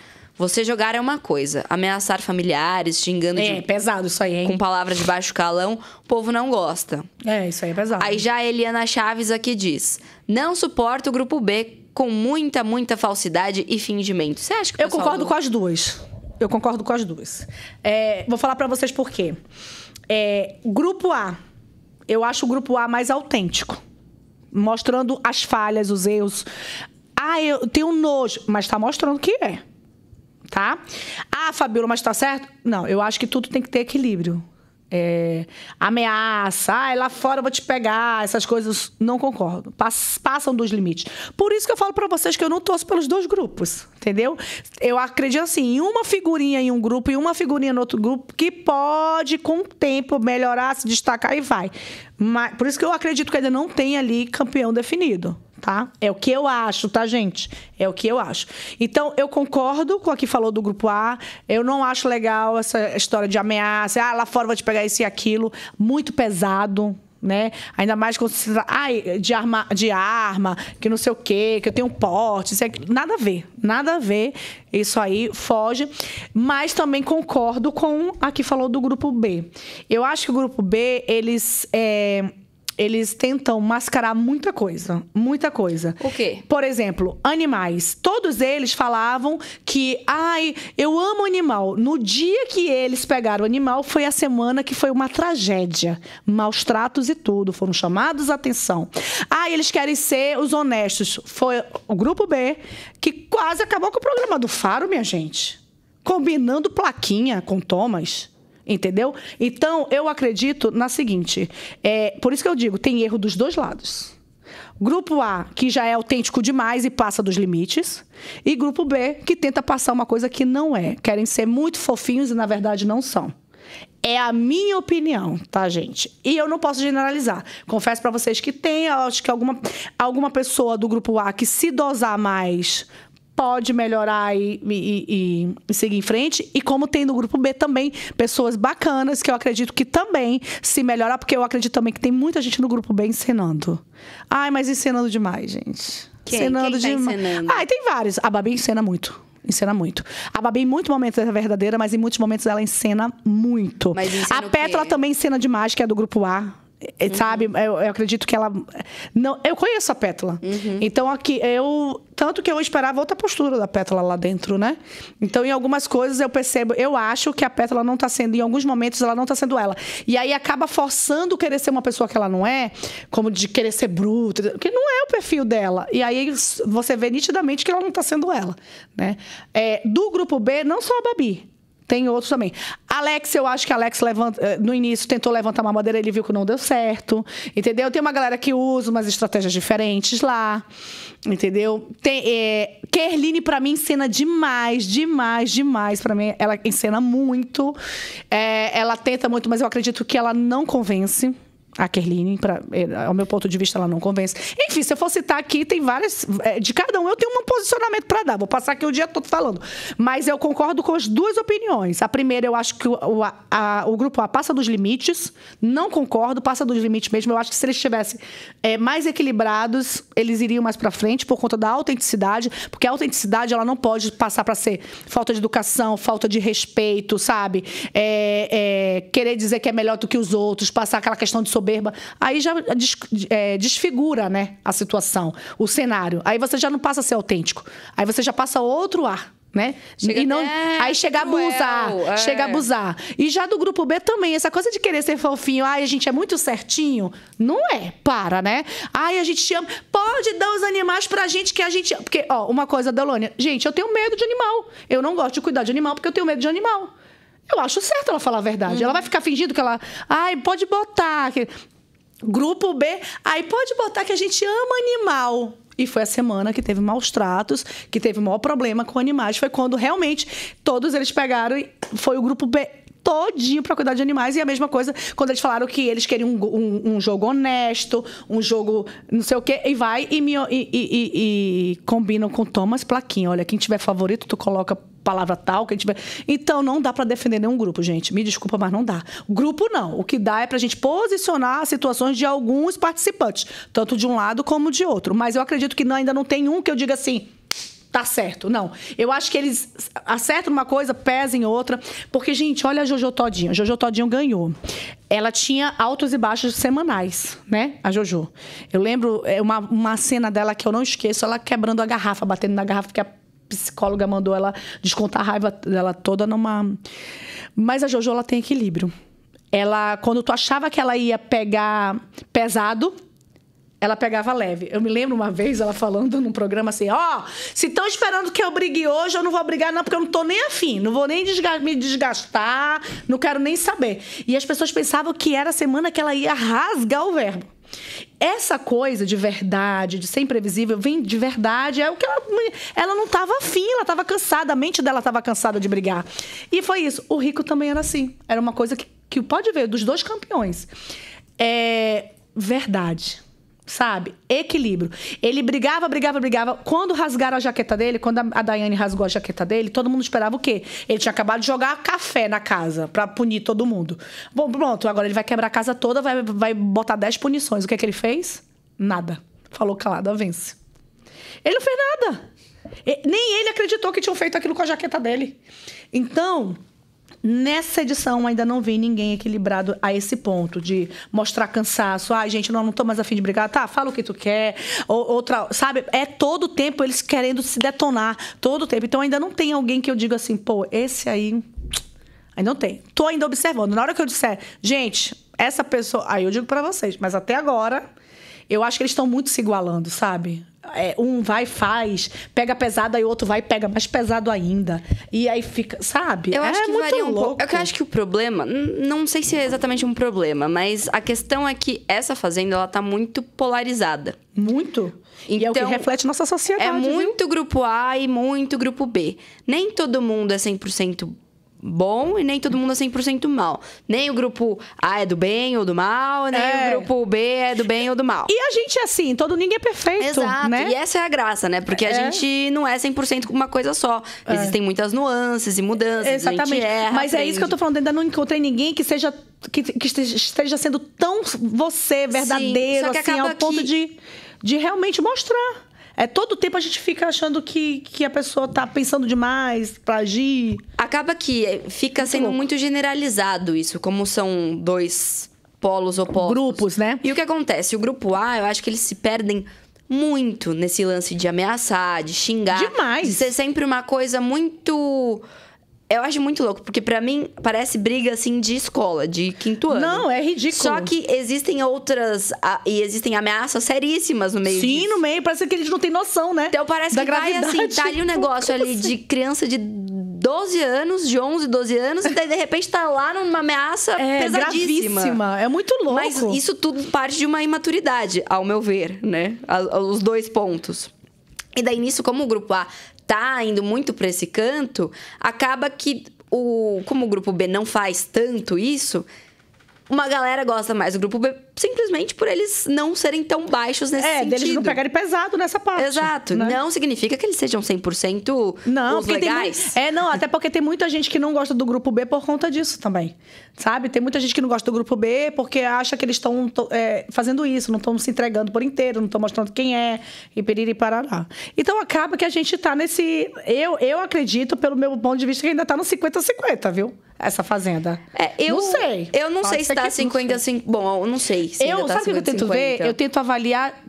Você jogar é uma coisa, ameaçar familiares, xingando É, de- pesado isso aí, hein? com palavras de baixo calão, o povo não gosta. É, isso aí é pesado. Aí já a Eliana Chaves aqui diz: Não suporta o grupo B com muita, muita falsidade e fingimento. Você acha que Eu concordo do- com as duas. Eu concordo com as duas. É, vou falar pra vocês por quê. É, grupo A. Eu acho o grupo A mais autêntico. Mostrando as falhas, os erros. Ah, eu tenho nojo, mas tá mostrando que é. Tá? Ah, Fabiola, mas tá certo? Não, eu acho que tudo tem que ter equilíbrio. É, ameaça, ah, lá fora eu vou te pegar, essas coisas, não concordo. Pass- passam dos limites. Por isso que eu falo pra vocês que eu não torço pelos dois grupos, entendeu? Eu acredito assim, em uma figurinha em um grupo e uma figurinha no outro grupo, que pode, com o tempo, melhorar, se destacar e vai. Mas, por isso que eu acredito que ainda não tem ali campeão definido tá? É o que eu acho, tá, gente? É o que eu acho. Então, eu concordo com a que falou do grupo A. Eu não acho legal essa história de ameaça. Ah, lá fora vou te pegar isso e aquilo. Muito pesado. Né? Ainda mais quando se trata ai, de, arma, de arma, que não sei o quê, que eu tenho porte, isso aquilo. nada a ver, nada a ver. Isso aí foge. Mas também concordo com a que falou do grupo B. Eu acho que o grupo B, eles. é, eles tentam mascarar muita coisa. Muita coisa. O quê? Por exemplo, animais. Todos eles falavam que, ai, eu amo animal. No dia que eles pegaram o animal, foi a semana que foi uma tragédia. Maus tratos e tudo. Foram chamados a atenção. Ah, eles querem ser os honestos. Foi o grupo B que quase acabou com o programa do Faro, minha gente. Combinando plaquinha com Thomas. Entendeu? Então, eu acredito na seguinte: é, por isso que eu digo, tem erro dos dois lados. Grupo A, que já é autêntico demais e passa dos limites. E grupo B, que tenta passar uma coisa que não é. Querem ser muito fofinhos e, na verdade, não são. É a minha opinião, tá, gente? E eu não posso generalizar. Confesso pra vocês que tem, acho que alguma, alguma pessoa do grupo A que se dosar mais pode melhorar e, e- e- seguir em frente. E como tem no grupo B também pessoas bacanas que eu acredito que também se melhorar, porque eu acredito também que tem muita gente no grupo B ensinando. Ai, mas ensinando demais, gente. Quem? Ensinando Quem tá demais. ensinando? Ai, tem vários. A Babi ensina muito. Ensina muito. A Babi, em muitos momentos, é verdadeira, mas em muitos momentos ela ensina muito. Mas ensina a Pétala quê? também ensina demais, que é do grupo A. É, Sabe, eu, eu acredito que ela. Não, eu conheço a Pétala. Então, aqui, eu. Tanto que eu esperava outra postura da Pétala lá dentro, né? Então, em algumas coisas eu percebo, eu acho que a Pétala não tá sendo, em alguns momentos, ela não tá sendo ela. E aí acaba forçando querer ser uma pessoa que ela não é, como de querer ser bruta, que não é o perfil dela. E aí você vê nitidamente que ela não tá sendo ela, né? É, do grupo B, não só a Babi. Tem outros também. Alex, eu acho que Alex levanta, eh, no início tentou levantar uma bandeira, ele viu que não deu certo. Entendeu? Tem uma galera que usa umas estratégias diferentes lá. Entendeu? Tem, é, Kerline, pra mim, encena demais, demais, demais. Pra mim, ela encena muito. É, ela tenta muito, mas eu acredito que ela não convence. A Kerline, pra, é, ao meu ponto de vista, ela não convence. Enfim, se eu for citar aqui, tem várias. é, De cada um eu tenho um posicionamento pra dar. Vou passar aqui o dia todo falando. Mas eu concordo com as duas opiniões. A primeira, eu acho que o, o, a- o grupo A passa dos limites. Não concordo, passa dos limites mesmo. Eu acho que se eles estivessem é, mais equilibrados, eles iriam mais pra frente por conta da autenticidade. Porque a autenticidade, ela não pode passar pra ser falta de educação, falta de respeito, sabe? É, é, querer dizer que é melhor do que os outros, passar aquela questão de soberba. Aí já des- é, desfigura, né, a situação, o cenário. Aí você já não passa a ser autêntico. Aí você já passa outro ar. Né? Chega e não, aí chega a abusar, é. chega a abusar. E já do grupo B também, essa coisa de querer ser fofinho, ai, a gente é muito certinho, não é, para, né? Ai, a gente ama, pode dar os animais pra gente que a gente, porque, ó, uma coisa, Delônia, gente, eu tenho medo de animal. Eu não gosto de cuidar de animal porque eu tenho medo de animal. Eu acho certo ela falar a verdade. Ela vai ficar fingindo que ela, ai, pode botar que- Grupo B, aí pode botar que a gente ama animal. E foi a semana que teve maus tratos, que teve o maior problema com animais. Foi quando realmente todos eles pegaram e foi o grupo B todinho pra cuidar de animais. E a mesma coisa quando eles falaram que eles queriam um, um- um jogo honesto, um jogo não sei o quê. E vai e, me- e- e- e combinam com Thomas Plaquinha. Olha, quem tiver favorito, tu coloca palavra tal, quem tiver. Então não dá pra defender nenhum grupo, gente. Me desculpa, mas não dá. Grupo não. O que dá é pra gente posicionar situações de alguns participantes, tanto de um lado como de outro. Mas eu acredito que não- ainda não tem um que eu diga assim. Tá certo, não. Eu acho que eles acertam uma coisa, pesam em outra. Porque, gente, olha a Jojo Todinho. A Jojo Todinho ganhou. Ela tinha altos e baixos semanais, né? A Jojo. Eu lembro é, uma, uma cena dela que eu não esqueço, ela quebrando a garrafa, batendo na garrafa, porque a psicóloga mandou ela descontar a raiva dela toda numa. Mas a Jojo ela tem equilíbrio. Ela, quando tu achava que ela ia pegar pesado, ela pegava leve. Eu me lembro uma vez ela falando num programa assim: Ó, se estão esperando que eu brigue hoje, eu não vou brigar, não, porque eu não tô nem afim. Não vou nem desga- me desgastar, não quero nem saber. E as pessoas pensavam que era a semana que ela ia rasgar o verbo. Essa coisa de verdade, de ser imprevisível, vem de verdade. É o que ela. Ela não estava afim, ela estava cansada, a mente dela estava cansada de brigar. E foi isso. O rico também era assim. Era uma coisa que, que pode ver dos dois campeões. É verdade sabe? Equilíbrio. Ele brigava, brigava, brigava. Quando rasgaram a jaqueta dele, quando a Daiane rasgou a jaqueta dele, todo mundo esperava o quê? Ele tinha acabado de jogar café na casa pra punir todo mundo. Bom, pronto, agora ele vai quebrar a casa toda, vai, vai botar 10 punições. O que é que ele fez? Nada. Falou calada, vence. Ele não fez nada. Nem ele acreditou que tinham feito aquilo com a jaqueta dele. Então, nessa edição ainda não vi ninguém equilibrado a esse ponto de mostrar cansaço. Ai, gente, não, não tô mais afim de brigar. Tá, fala o que tu quer. Ou, outra, sabe? É todo o tempo eles querendo se detonar. Todo o tempo. Então ainda não tem alguém que eu diga assim, pô, esse aí. Aí não tem. Tô ainda observando. Na hora que eu disser, gente, essa pessoa. Aí eu digo pra vocês, mas até agora, eu acho que eles estão muito se igualando, sabe? É, um vai faz, pega pesado, aí o outro vai e pega mais pesado ainda. E aí fica, sabe? Eu acho é que muito varia um louco. pouco. É eu acho que o problema, não sei se é exatamente um problema, mas a questão é que essa fazenda ela tá muito polarizada. Muito. e é o que Então, reflete nossa sociedade. É viu? muito grupo A e muito grupo B. Nem todo mundo é 100% bom e nem todo mundo é 100% mal. Nem o grupo A é do bem ou do mal, nem É. o grupo B é do bem ou do mal. E a gente é assim, todo ninguém é perfeito, Exato, né? e essa é a graça, né? Porque a É. gente não é 100% uma coisa só. Existem muitas nuances e mudanças. A Exatamente. gente erra, Mas é isso que eu tô aprende. falando, ainda não encontrei ninguém que seja que, que esteja- sendo tão você, verdadeiro, que assim, ao ponto que- de, de realmente mostrar. É todo tempo a gente fica achando que, que a pessoa tá pensando demais pra agir. Acaba que eh, fica sendo louco. muito generalizado isso, como são dois polos opostos. Grupos, né? E o que acontece? O grupo A, eu acho que eles se perdem muito nesse lance de ameaçar, de xingar. Demais. De ser sempre uma coisa muito. Eu acho muito louco, porque pra mim parece briga assim de escola, de quinto ano. Não, é ridículo. Só que existem outras. ah, E existem ameaças seríssimas no meio Sim, disso. no meio, parece que eles não têm noção, né? Então parece da que vai gravidade. assim, tá ali um negócio ali de criança de 12 anos, de 11, 12 anos, e daí de repente tá lá numa ameaça É pesadíssima. gravíssima. É muito louco. Mas isso tudo parte de uma imaturidade, ao meu ver, né? A- Os dois pontos. E daí nisso, como o grupo A tá indo muito pra esse canto, acaba que o como o grupo B não faz tanto isso, uma galera gosta mais. Do grupo B simplesmente por eles não serem tão baixos nesse É, sentido. deles não pegarem pesado nessa parte. Exato. né? Não significa que eles sejam 100% Não, os tem legais. muito, é não, até porque tem muita gente que não gosta do grupo B por conta disso também, sabe? Tem muita gente que não gosta do grupo B porque acha que eles estão é, fazendo isso, não estão se entregando por inteiro, não estão mostrando quem é e piriri parará. Então acaba que a gente tá nesse, eu eu acredito pelo meu ponto de vista que ainda tá no 50-50, viu? Essa fazenda. É, eu não sei. Eu não Pode sei se tá que- não 50 sei. 50. Bom, eu não sei se Eu, tá sabe o que eu 50, tento ver? 50. Eu tento avaliar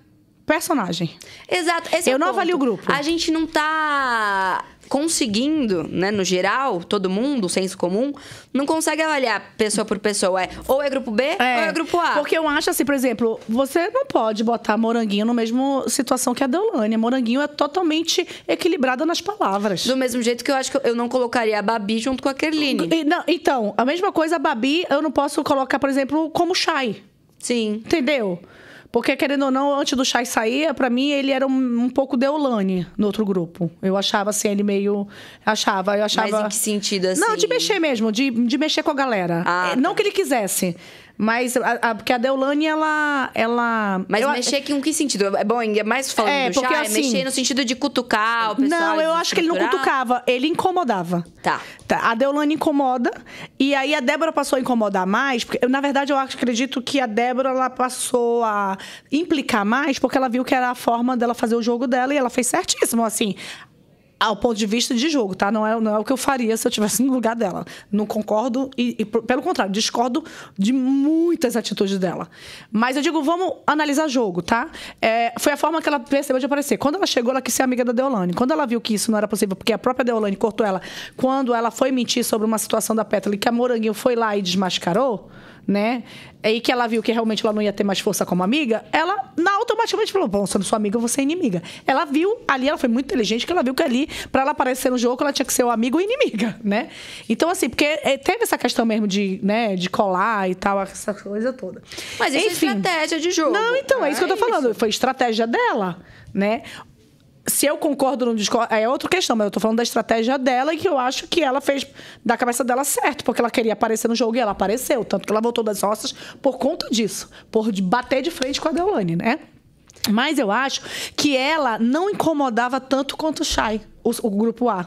personagem. Exato, esse é Eu o não ponto. avalio o grupo. A gente não tá conseguindo, né, no geral, todo mundo, o senso comum, não consegue avaliar pessoa por pessoa. É, ou é grupo B ou é grupo A. Porque eu acho assim, por exemplo, você não pode botar Moranguinho na mesma situação que a Deolane. Moranguinho é totalmente equilibrada nas palavras. Do mesmo jeito que eu acho que eu não colocaria a Babi junto com a Kerline. E, não, então, a mesma coisa, a Babi, eu não posso colocar, por exemplo, como Shai. Sim. Entendeu? Porque, querendo ou não, antes do Shai sair, pra mim, ele era um, um pouco Deolane no outro grupo. Eu achava, assim, ele meio... Achava, eu achava... Mas em que sentido, assim? Não, de mexer mesmo, de, de mexer com a galera. Ah, É, Não tá. que ele quisesse, mas... A, a- porque a Deolane, ela... ela Mas eu- mexer com que sentido? É bom, é mais falando É, do porque chá, assim- é mexer no sentido de cutucar o pessoal. Não, eu acho que ele não cutucava, ele incomodava. Tá. Tá, A Deolane incomoda, e aí a Débora passou a incomodar mais, porque eu, na verdade eu acho- acredito que a Débora ela passou a implicar mais, porque ela viu que era a forma dela fazer o jogo dela e ela fez certíssimo, assim. Ao ponto de vista de jogo, tá? Não é, não é o que eu faria se eu estivesse no lugar dela. Não concordo e, e, pelo contrário, discordo de muitas atitudes dela. Mas eu digo, vamos analisar jogo, tá? É, foi a forma que ela percebeu de aparecer. Quando ela chegou, ela quis ser amiga da Deolane. Quando ela viu que isso não era possível, porque a própria Deolane cortou ela, quando ela foi mentir sobre uma situação da e que a Moranguinho foi lá e desmascarou, né? E que ela viu que realmente ela não ia ter mais força como amiga, ela na automaticamente falou: Bom, sendo sua amiga, você é inimiga. Ela viu ali, ela foi muito inteligente, que ela viu que ali, pra ela aparecer no jogo, ela tinha que ser o amigo e inimiga, né? Então, assim, porque eh, teve essa questão mesmo de, né, de colar e tal, essa coisa toda. Mas isso Enfim. é estratégia de jogo. Não, então, é isso que eu tô falando. Foi estratégia dela, né? Se eu concordo ou não discordo, é outra questão, mas eu tô falando da estratégia dela e que eu acho que ela fez da cabeça dela certo, porque ela queria aparecer no jogo e ela apareceu. Tanto que ela voltou das roças por conta disso, por bater de frente com a Deolane, né? Mas eu acho que ela não incomodava tanto quanto o Shai, o, o grupo A.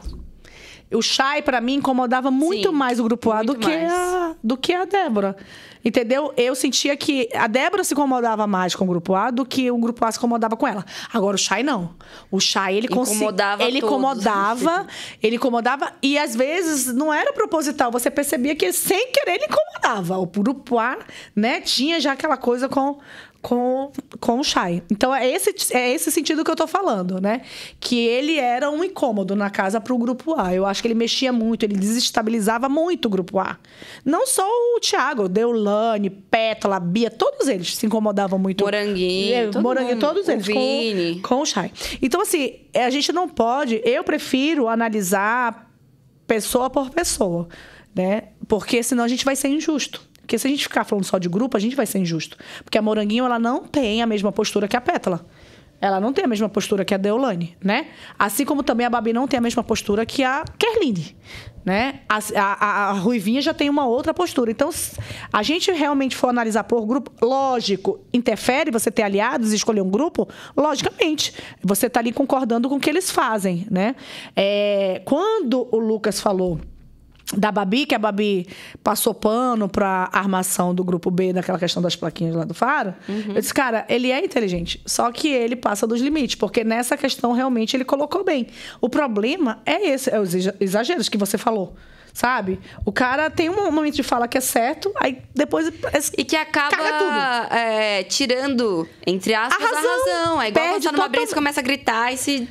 O Shai, pra mim, incomodava muito Sim, mais o grupo A do que, mais. a, do que a Débora. Entendeu? Eu sentia que a Débora se incomodava mais com o grupo A do que o grupo A se incomodava com ela. Agora, o Shai não. O Shai, ele. Incomodava Ele todos. incomodava, ele incomodava, e às vezes não era proposital. Você percebia que sem querer ele incomodava. O grupo A, né, tinha já aquela coisa com. Com, com o Shai. Então, é esse, é esse sentido que eu tô falando, né? Que ele era um incômodo na casa pro grupo A. Eu acho que ele mexia muito, ele desestabilizava muito o grupo A. Não só o Thiago, Deulane, Pétala, Bia, todos eles se incomodavam muito. Moranguinho, É, todo Moranguinho, mundo. todos O eles. Vini. Com, com o Shai. Então, assim, a gente não pode. Eu prefiro analisar pessoa por pessoa, né? Porque senão a gente vai ser injusto. Porque se a gente ficar falando só de grupo, a gente vai ser injusto. Porque a Moranguinho, ela não tem a mesma postura que a Pétala. Ela não tem a mesma postura que a Deolane, né? Assim como também a Babi não tem a mesma postura que a Kerline, né? A, a, a- Ruivinha já tem uma outra postura. Então, a gente realmente for analisar por grupo, lógico, interfere você ter aliados e escolher um grupo? Logicamente. Você está ali concordando com o que eles fazem, né? É, quando o Lucas falou da Babi, que a Babi passou pano pra armação do grupo B, daquela questão das plaquinhas lá do Faro, eu disse, cara, ele é inteligente, só que ele passa dos limites, porque nessa questão realmente ele colocou bem. O problema é esse, é os exa- exageros que você falou. Sabe? O cara tem um momento de fala que é certo, aí depois. E que acaba é, tirando, entre aspas, A a razão. razão. É igual quando Perde tá numa briga e começa a gritar e se.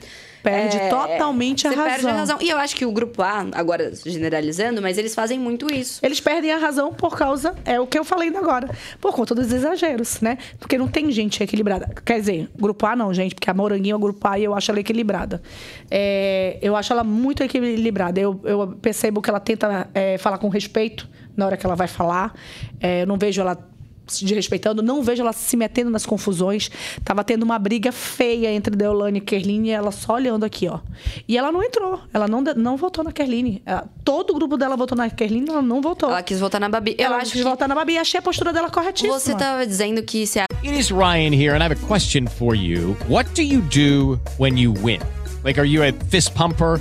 Perde totalmente a É, razão. perde a razão. E eu acho que o grupo A, agora generalizando, mas eles fazem muito isso. Eles perdem a razão por causa, é o que eu falei ainda agora, por conta dos exageros, né? Porque não tem gente equilibrada. Quer dizer, grupo A não, gente, porque a Moranguinho é o grupo A e eu acho ela equilibrada. É, eu acho ela muito equilibrada. Eu, eu percebo que ela tenta é, falar com respeito na hora que ela vai falar. É, eu não vejo ela se desrespeitando, não vejo ela se metendo nas confusões. Tava tendo uma briga feia entre Deolane e Kerline e ela só olhando aqui, ó. E ela não entrou, ela não, não votou na Kerline. Ela- Todo o grupo dela votou na Kerline, ela não votou. Ela quis votar na Babi. Eu ela acho quis que votar na Babi e achei a postura dela corretíssima. você tava dizendo que se a It is Ryan here, and I have a question for you. What do you do when you win? Like, are you a fist pumper?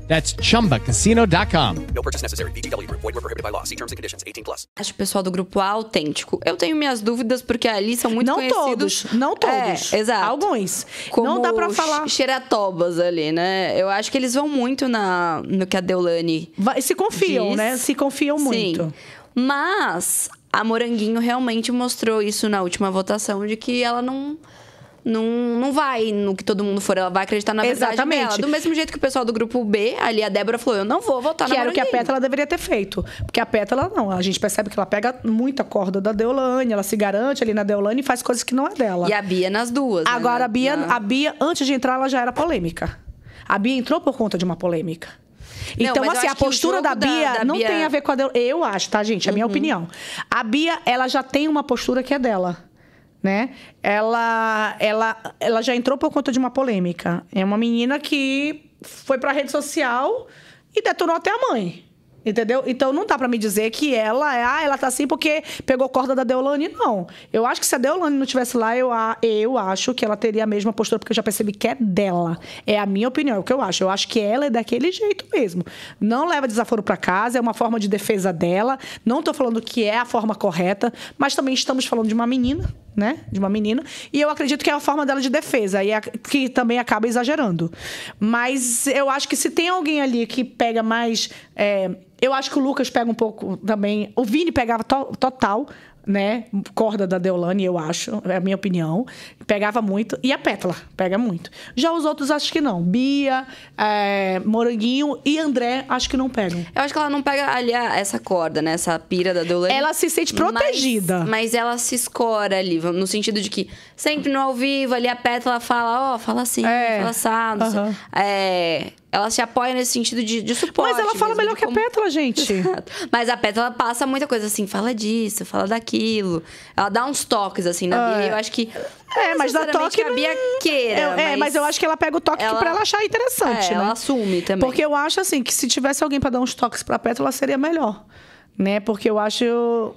That's chumbacasino.com. No purchase necessary. VGW Group. Void were prohibited by law. See terms and conditions. 18 plus. acho o pessoal do grupo A autêntico. Eu tenho minhas dúvidas porque ali são muito não conhecidos. todos, não todos. É, exato. Alguns. Como não dá pra falar. xeratobas ali, né? Eu acho que eles vão muito na, no que a Deolane Vai- se confiam, diz. né? Se confiam muito. Sim. Mas a Moranguinho realmente mostrou isso na última votação de que ela não. Não, não vai no que todo mundo for, ela vai acreditar na verdade Exatamente. dela. Do mesmo jeito que o pessoal do grupo B, ali a Débora falou: Eu não vou votar que na era o que a. Pétala deveria ter feito. Porque a Pétala, não. A gente percebe que ela pega muita corda da Deolane, ela se garante ali na Deolane e faz coisas que não é dela. E a Bia nas duas. né? Agora, Na- a Bia, na- a Bia, antes de entrar, ela já era polêmica. A Bia entrou por conta de uma polêmica. Não, Então, eu assim, a que postura da da- Bia da não Bia- Uhum. tem a ver com a Deolane. Eu acho, tá, gente? É a minha opinião. A Bia, ela já tem uma postura que é dela. Né? Ela, ela, ela já entrou por conta de uma polêmica. É uma menina que foi pra rede social e detonou até a mãe. Entendeu? Então não dá pra me dizer que ela é, ah, ela tá assim porque pegou corda da Deolane, não. Eu acho que se a Deolane não tivesse lá, eu, a- eu acho que ela teria a mesma postura, porque eu já percebi que é dela. É a minha opinião, é o que eu acho. Eu acho que ela é daquele jeito mesmo. Não leva desaforo pra casa, é uma forma de defesa dela. Não tô falando que é a forma correta, mas também estamos falando de uma menina, né? De uma menina. E eu acredito que é a forma dela de defesa, e é que também acaba exagerando. Mas eu acho que se tem alguém ali que pega mais. é, eu acho que o Lucas pega um pouco também. O Vini pegava to- total, né? Corda da Deolane, eu acho, é a minha opinião. Pegava muito. E a Pétala pega muito. Já os outros acho que não. Bia, é, Moranguinho e André acho que não pegam. Eu acho que ela não pega ali a- essa corda, né? Essa pira da Deolane. Ela se sente protegida. Mas, mas ela se escora ali, no sentido de que sempre no ao vivo ali a Pétala fala, ó, fala assim, É. fala assado. Aham. É, ela se apoia nesse sentido de, de suporte. Mas ela fala melhor que a como- Pétala, gente. Exato. Mas a Pétala passa muita coisa assim, fala disso, fala daquilo. Ela dá uns toques assim na Bia. Eu acho que. É, mas dá toque. que a Bia não- queira. É, é, mas eu acho que ela pega o toque ela- pra ela achar interessante, É, né? ela assume também. Porque eu acho assim que se tivesse alguém pra dar uns toques pra Pétala seria melhor, né? Porque eu acho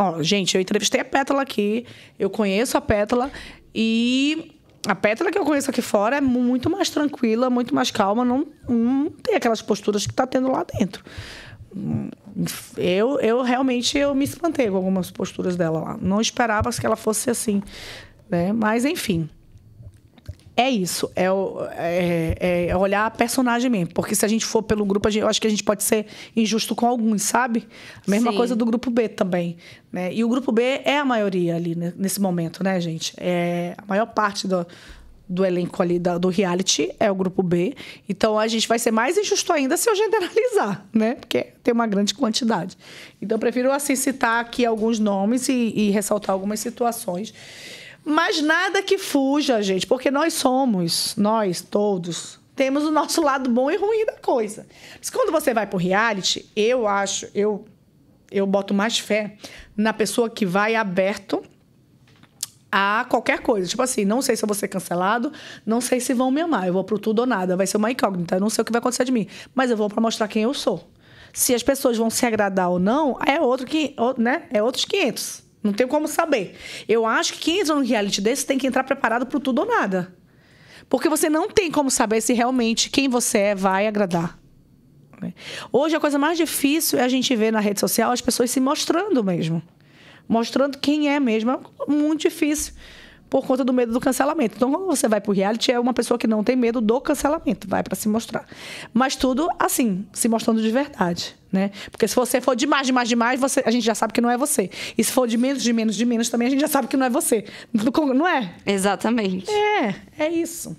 Ó, gente, eu entrevistei a Pétala aqui, eu conheço a Pétala e a Pétala que eu conheço aqui fora é mu- muito mais tranquila, muito mais calma, não, não tem aquelas posturas que tá tendo lá dentro. Eu, eu realmente eu me espantei com algumas posturas dela lá. Não esperava que ela fosse assim, né? Mas enfim. É isso, é, o- é- é olhar a personagem mesmo. Porque se a gente for pelo grupo, gente- eu acho que a gente pode ser injusto com alguns, sabe? A mesma Sim. coisa do grupo B também. Né? E o grupo B é a maioria ali né, nesse momento, né, gente? É, a maior parte do, do elenco ali da- do reality é o grupo B. Então a gente vai ser mais injusto ainda se eu generalizar, né? Porque tem uma grande quantidade. Então eu prefiro assim citar aqui alguns nomes e, e ressaltar algumas situações. Mas nada que fuja, gente, porque nós somos, nós todos, temos o nosso lado bom e ruim da coisa. Mas quando você vai pro reality, eu acho, eu, eu boto mais fé na pessoa que vai aberto a qualquer coisa. Tipo assim, não sei se eu vou ser cancelado, não sei se vão me amar. Eu vou pro tudo ou nada. Vai ser uma incógnita. Eu não sei o que vai acontecer de mim. Mas eu vou pra mostrar quem eu sou. Se as pessoas vão se agradar ou não, é outro que, né? É outros 500. Não tem como saber. Eu acho que quem entra num reality desse tem que entrar preparado pro tudo ou nada. Porque você não tem como saber se realmente quem você é vai agradar. né? Hoje a coisa mais difícil é a gente ver na rede social as pessoas se mostrando mesmo. Mostrando quem é mesmo. É muito difícil por conta do medo do cancelamento. Então, quando você vai pro reality, é uma pessoa que não tem medo do cancelamento, vai para se mostrar. Mas tudo assim, se mostrando de verdade, né? Porque se você for demais, demais, demais, você, a gente já sabe que não é você. E se for de menos, de menos, de menos, também a gente já sabe que não é você. Não é? Exatamente. É, é isso.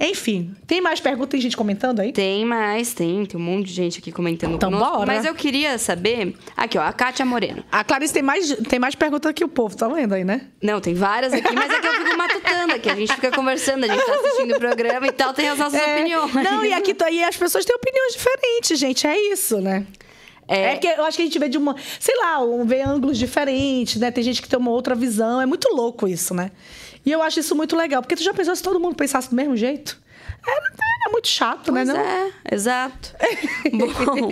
Enfim, tem mais perguntas? Tem gente comentando aí? Tem mais, tem. Tem um monte de gente aqui comentando Então, conosco. bora. Mas eu queria saber... Aqui, ó, a Kátia Moreno. A Clarice tem mais, tem mais perguntas que o povo, tá lendo aí, né? Não, tem várias aqui, mas é que eu fico matutando aqui. A gente fica conversando, a gente tá assistindo o programa e tal, tem as nossas É, opiniões. Não, e aqui tá- e as pessoas têm opiniões diferentes, gente. É isso, né? É, que eu acho que a gente vê de uma, sei lá, um- vê ângulos diferentes, né? Tem gente que tem uma outra visão. É muito louco isso, né? E eu acho isso muito legal. Porque tu já pensou se todo mundo pensasse do mesmo jeito? Era, era muito chato, Pois né? Não? é, exato. Bom,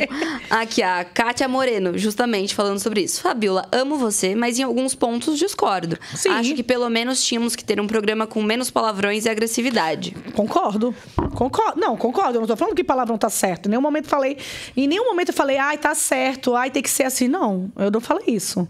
aqui a Kátia Moreno, justamente falando sobre isso. Fabiola, amo você, mas em alguns pontos discordo. Sim. Acho que pelo menos tínhamos que ter um programa com menos palavrões e agressividade. Concordo. Concordo. Não, concordo. Eu não tô falando que palavrão tá certo. Em nenhum momento falei. Em nenhum momento eu falei, ai, tá certo, ai, tem que ser assim. Não, eu não falei isso.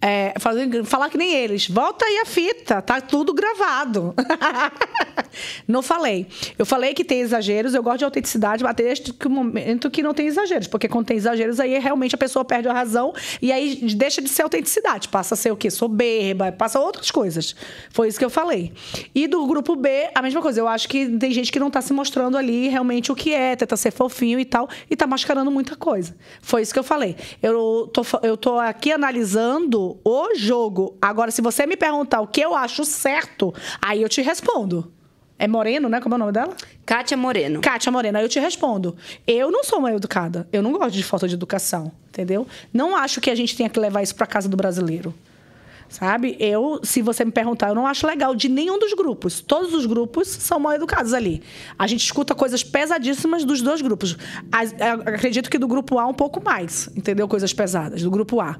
É, fazer- falar que nem eles. Volta aí a fita, tá tudo gravado. não falei. Eu falei que tem exageros, eu gosto de autenticidade, mas desde que o momento que não tem exageros. Porque quando tem exageros, aí realmente a pessoa perde a razão e aí deixa de ser autenticidade. Passa a ser o quê? Soberba, passa outras coisas. Foi isso que eu falei. E do grupo B, a mesma coisa. Eu acho que tem gente que não tá se mostrando ali realmente o que é, tenta ser fofinho e tal, e tá mascarando muita coisa. Foi isso que eu falei. Eu tô, eu tô aqui analisando o jogo. Agora, se você me perguntar o que eu acho certo, aí eu te respondo. É Moreno, né? Como é o nome dela? Kátia Moreno. Kátia Morena, aí eu te respondo. Eu não sou mal educada. Eu não gosto de falta de educação, entendeu? Não acho que a gente tenha que levar isso pra casa do brasileiro. Sabe? Eu, se você me perguntar, eu não acho legal de nenhum dos grupos. Todos os grupos são mal educados ali. A gente escuta coisas pesadíssimas dos dois grupos. As- Acredito que do grupo A um pouco mais, entendeu? Coisas pesadas, do grupo A.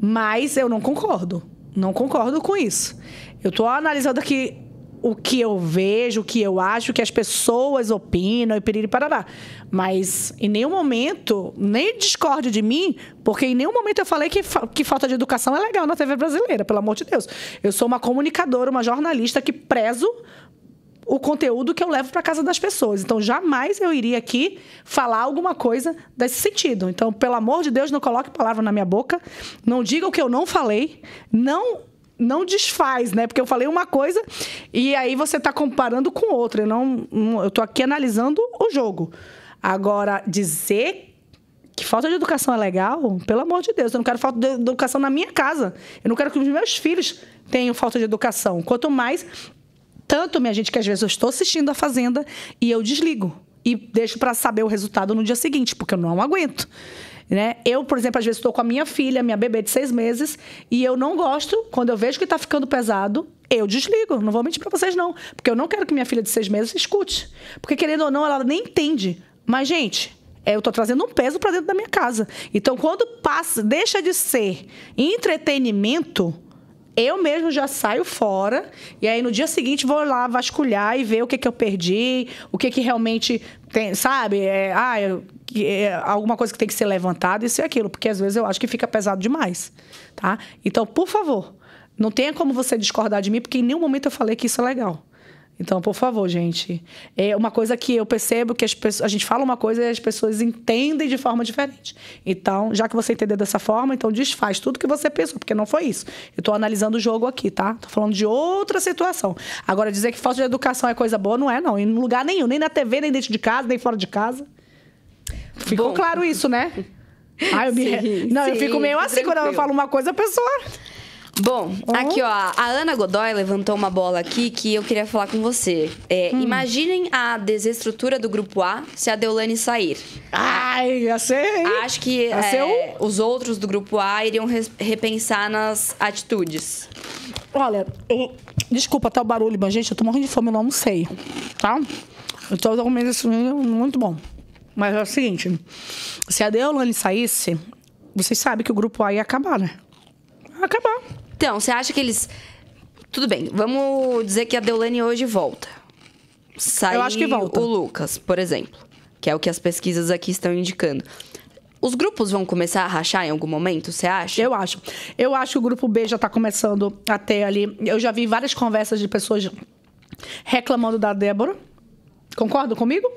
Mas eu não concordo. Não concordo com isso. Eu tô analisando aqui o que eu vejo, o que eu acho, o que as pessoas opinam e piriri parará. Mas em nenhum momento, nem discorde de mim, porque em nenhum momento eu falei que, fa- que falta de educação é legal na TV brasileira, pelo amor de Deus. Eu sou uma comunicadora, uma jornalista que prezo o conteúdo que eu levo para casa das pessoas. Então, jamais eu iria aqui falar alguma coisa desse sentido. Então, pelo amor de Deus, não coloque palavra na minha boca, não diga o que eu não falei, não não desfaz, né? Porque eu falei uma coisa e aí você está comparando com outra. Eu não, eu tô aqui analisando o jogo. Agora, dizer que falta de educação é legal, pelo amor de Deus, eu não quero falta de educação na minha casa. Eu não quero que os meus filhos tenham falta de educação. Quanto mais tanto, minha gente, que às vezes eu estou assistindo a Fazenda e eu desligo. E deixo para saber o resultado no dia seguinte, porque eu não aguento. Né? Eu, por exemplo, às vezes estou com a minha filha, minha bebê de seis meses, e eu não gosto, quando eu vejo que está ficando pesado, eu desligo. Não vou mentir para vocês, não. Porque eu não quero que minha filha de seis meses escute. Porque, querendo ou não, ela nem entende. Mas, gente, é, eu estou trazendo um peso para dentro da minha casa. Então, quando passa, deixa de ser entretenimento, eu mesmo já saio fora e aí no dia seguinte vou lá vasculhar e ver o que, que eu perdi, o que, que realmente tem, sabe? É, ah, eu- que é alguma coisa que tem que ser levantada, isso e aquilo, porque às vezes eu acho que fica pesado demais, tá? Então, por favor, não tenha como você discordar de mim, porque em nenhum momento eu falei que isso é legal. Então, por favor, gente. É uma coisa que eu percebo que as pessoas, a gente fala uma coisa e as pessoas entendem de forma diferente. Então, já que você entendeu dessa forma, então desfaz tudo que você pensou, porque não foi isso. Eu estou analisando o jogo aqui, tá? Tô falando de outra situação. Agora, dizer que falta de educação é coisa boa, não é, não. Em lugar nenhum, nem na TV, nem dentro de casa, nem fora de casa. Ficou Bom. claro isso, né? Ai, eu me... Sim, não, eu sim, fico meio assim quando eu falo uma coisa, a pessoa. Bom, aqui ó, a Ana Godoy levantou uma bola aqui que eu queria falar com você. É, Hum. Imaginem a desestrutura do grupo A se a Deolane sair. Ai, ia ser. hein? Acho que Ia ser é, os outros do grupo A iriam repensar nas atitudes. Olha, eu- desculpa tá o barulho, mas gente, eu tô morrendo de fome, eu não almocei, tá? Eu tô comendo isso muito bom. Mas é o seguinte, se a Deolane saísse, vocês sabem que o grupo A ia acabar, né? Ia acabar. Então, você acha que eles. Tudo bem, vamos dizer que a Deolane hoje volta. Sai Eu acho que volta. o Lucas, por exemplo, que é o que as pesquisas aqui estão indicando. Os grupos vão começar a rachar em algum momento, você acha? Eu acho. Eu acho que o grupo B já tá começando a ter ali. Eu já vi várias conversas de pessoas reclamando da Débora. Concorda comigo?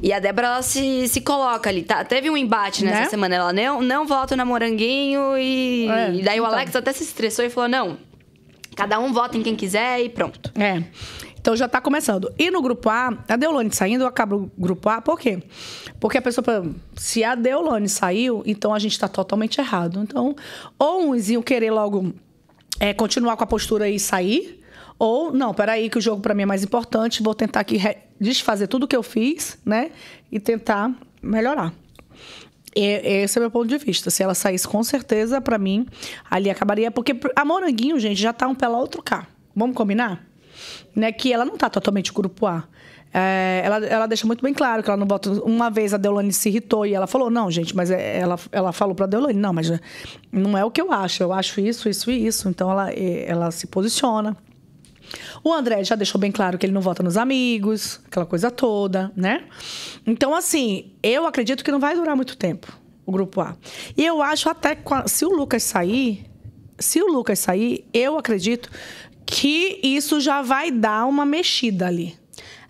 E a Débora, ela se, se coloca ali, tá? Teve um embate nessa Né? semana. Ela não, não vota na Moranguinho e, É, e daí o então. Alex até se estressou e falou: não, cada um vota em quem quiser e pronto. É. Então já tá começando. E no grupo A, a Deolane saindo, acaba o grupo A, por quê? Porque a pessoa, se a Deolane saiu, então a gente tá totalmente errado. Então, ou uns iam querer logo é, continuar com a postura e sair, ou, não, peraí, que o jogo pra mim é mais importante, vou tentar aqui desfazer tudo que eu fiz, né? E tentar melhorar. E- Esse é o meu ponto de vista. Se ela saísse, com certeza, pra mim, ali acabaria. Porque a Moranguinho, gente, já tá um pela outro cá. Vamos combinar? Né? Que ela não tá totalmente grupo A. É, ela, ela deixa muito bem claro que ela não vota. Uma vez a Deolane se irritou e ela falou: não, gente, mas é- ela, ela falou pra Deolane: não, mas não é o que eu acho. Eu acho isso, isso e isso. Então ela, ela se posiciona. O André já deixou bem claro que ele não vota nos amigos, aquela coisa toda, né? Então, assim, eu acredito que não vai durar muito tempo o grupo A. E eu acho até que se o Lucas sair, se o Lucas sair, eu acredito que isso já vai dar uma mexida ali.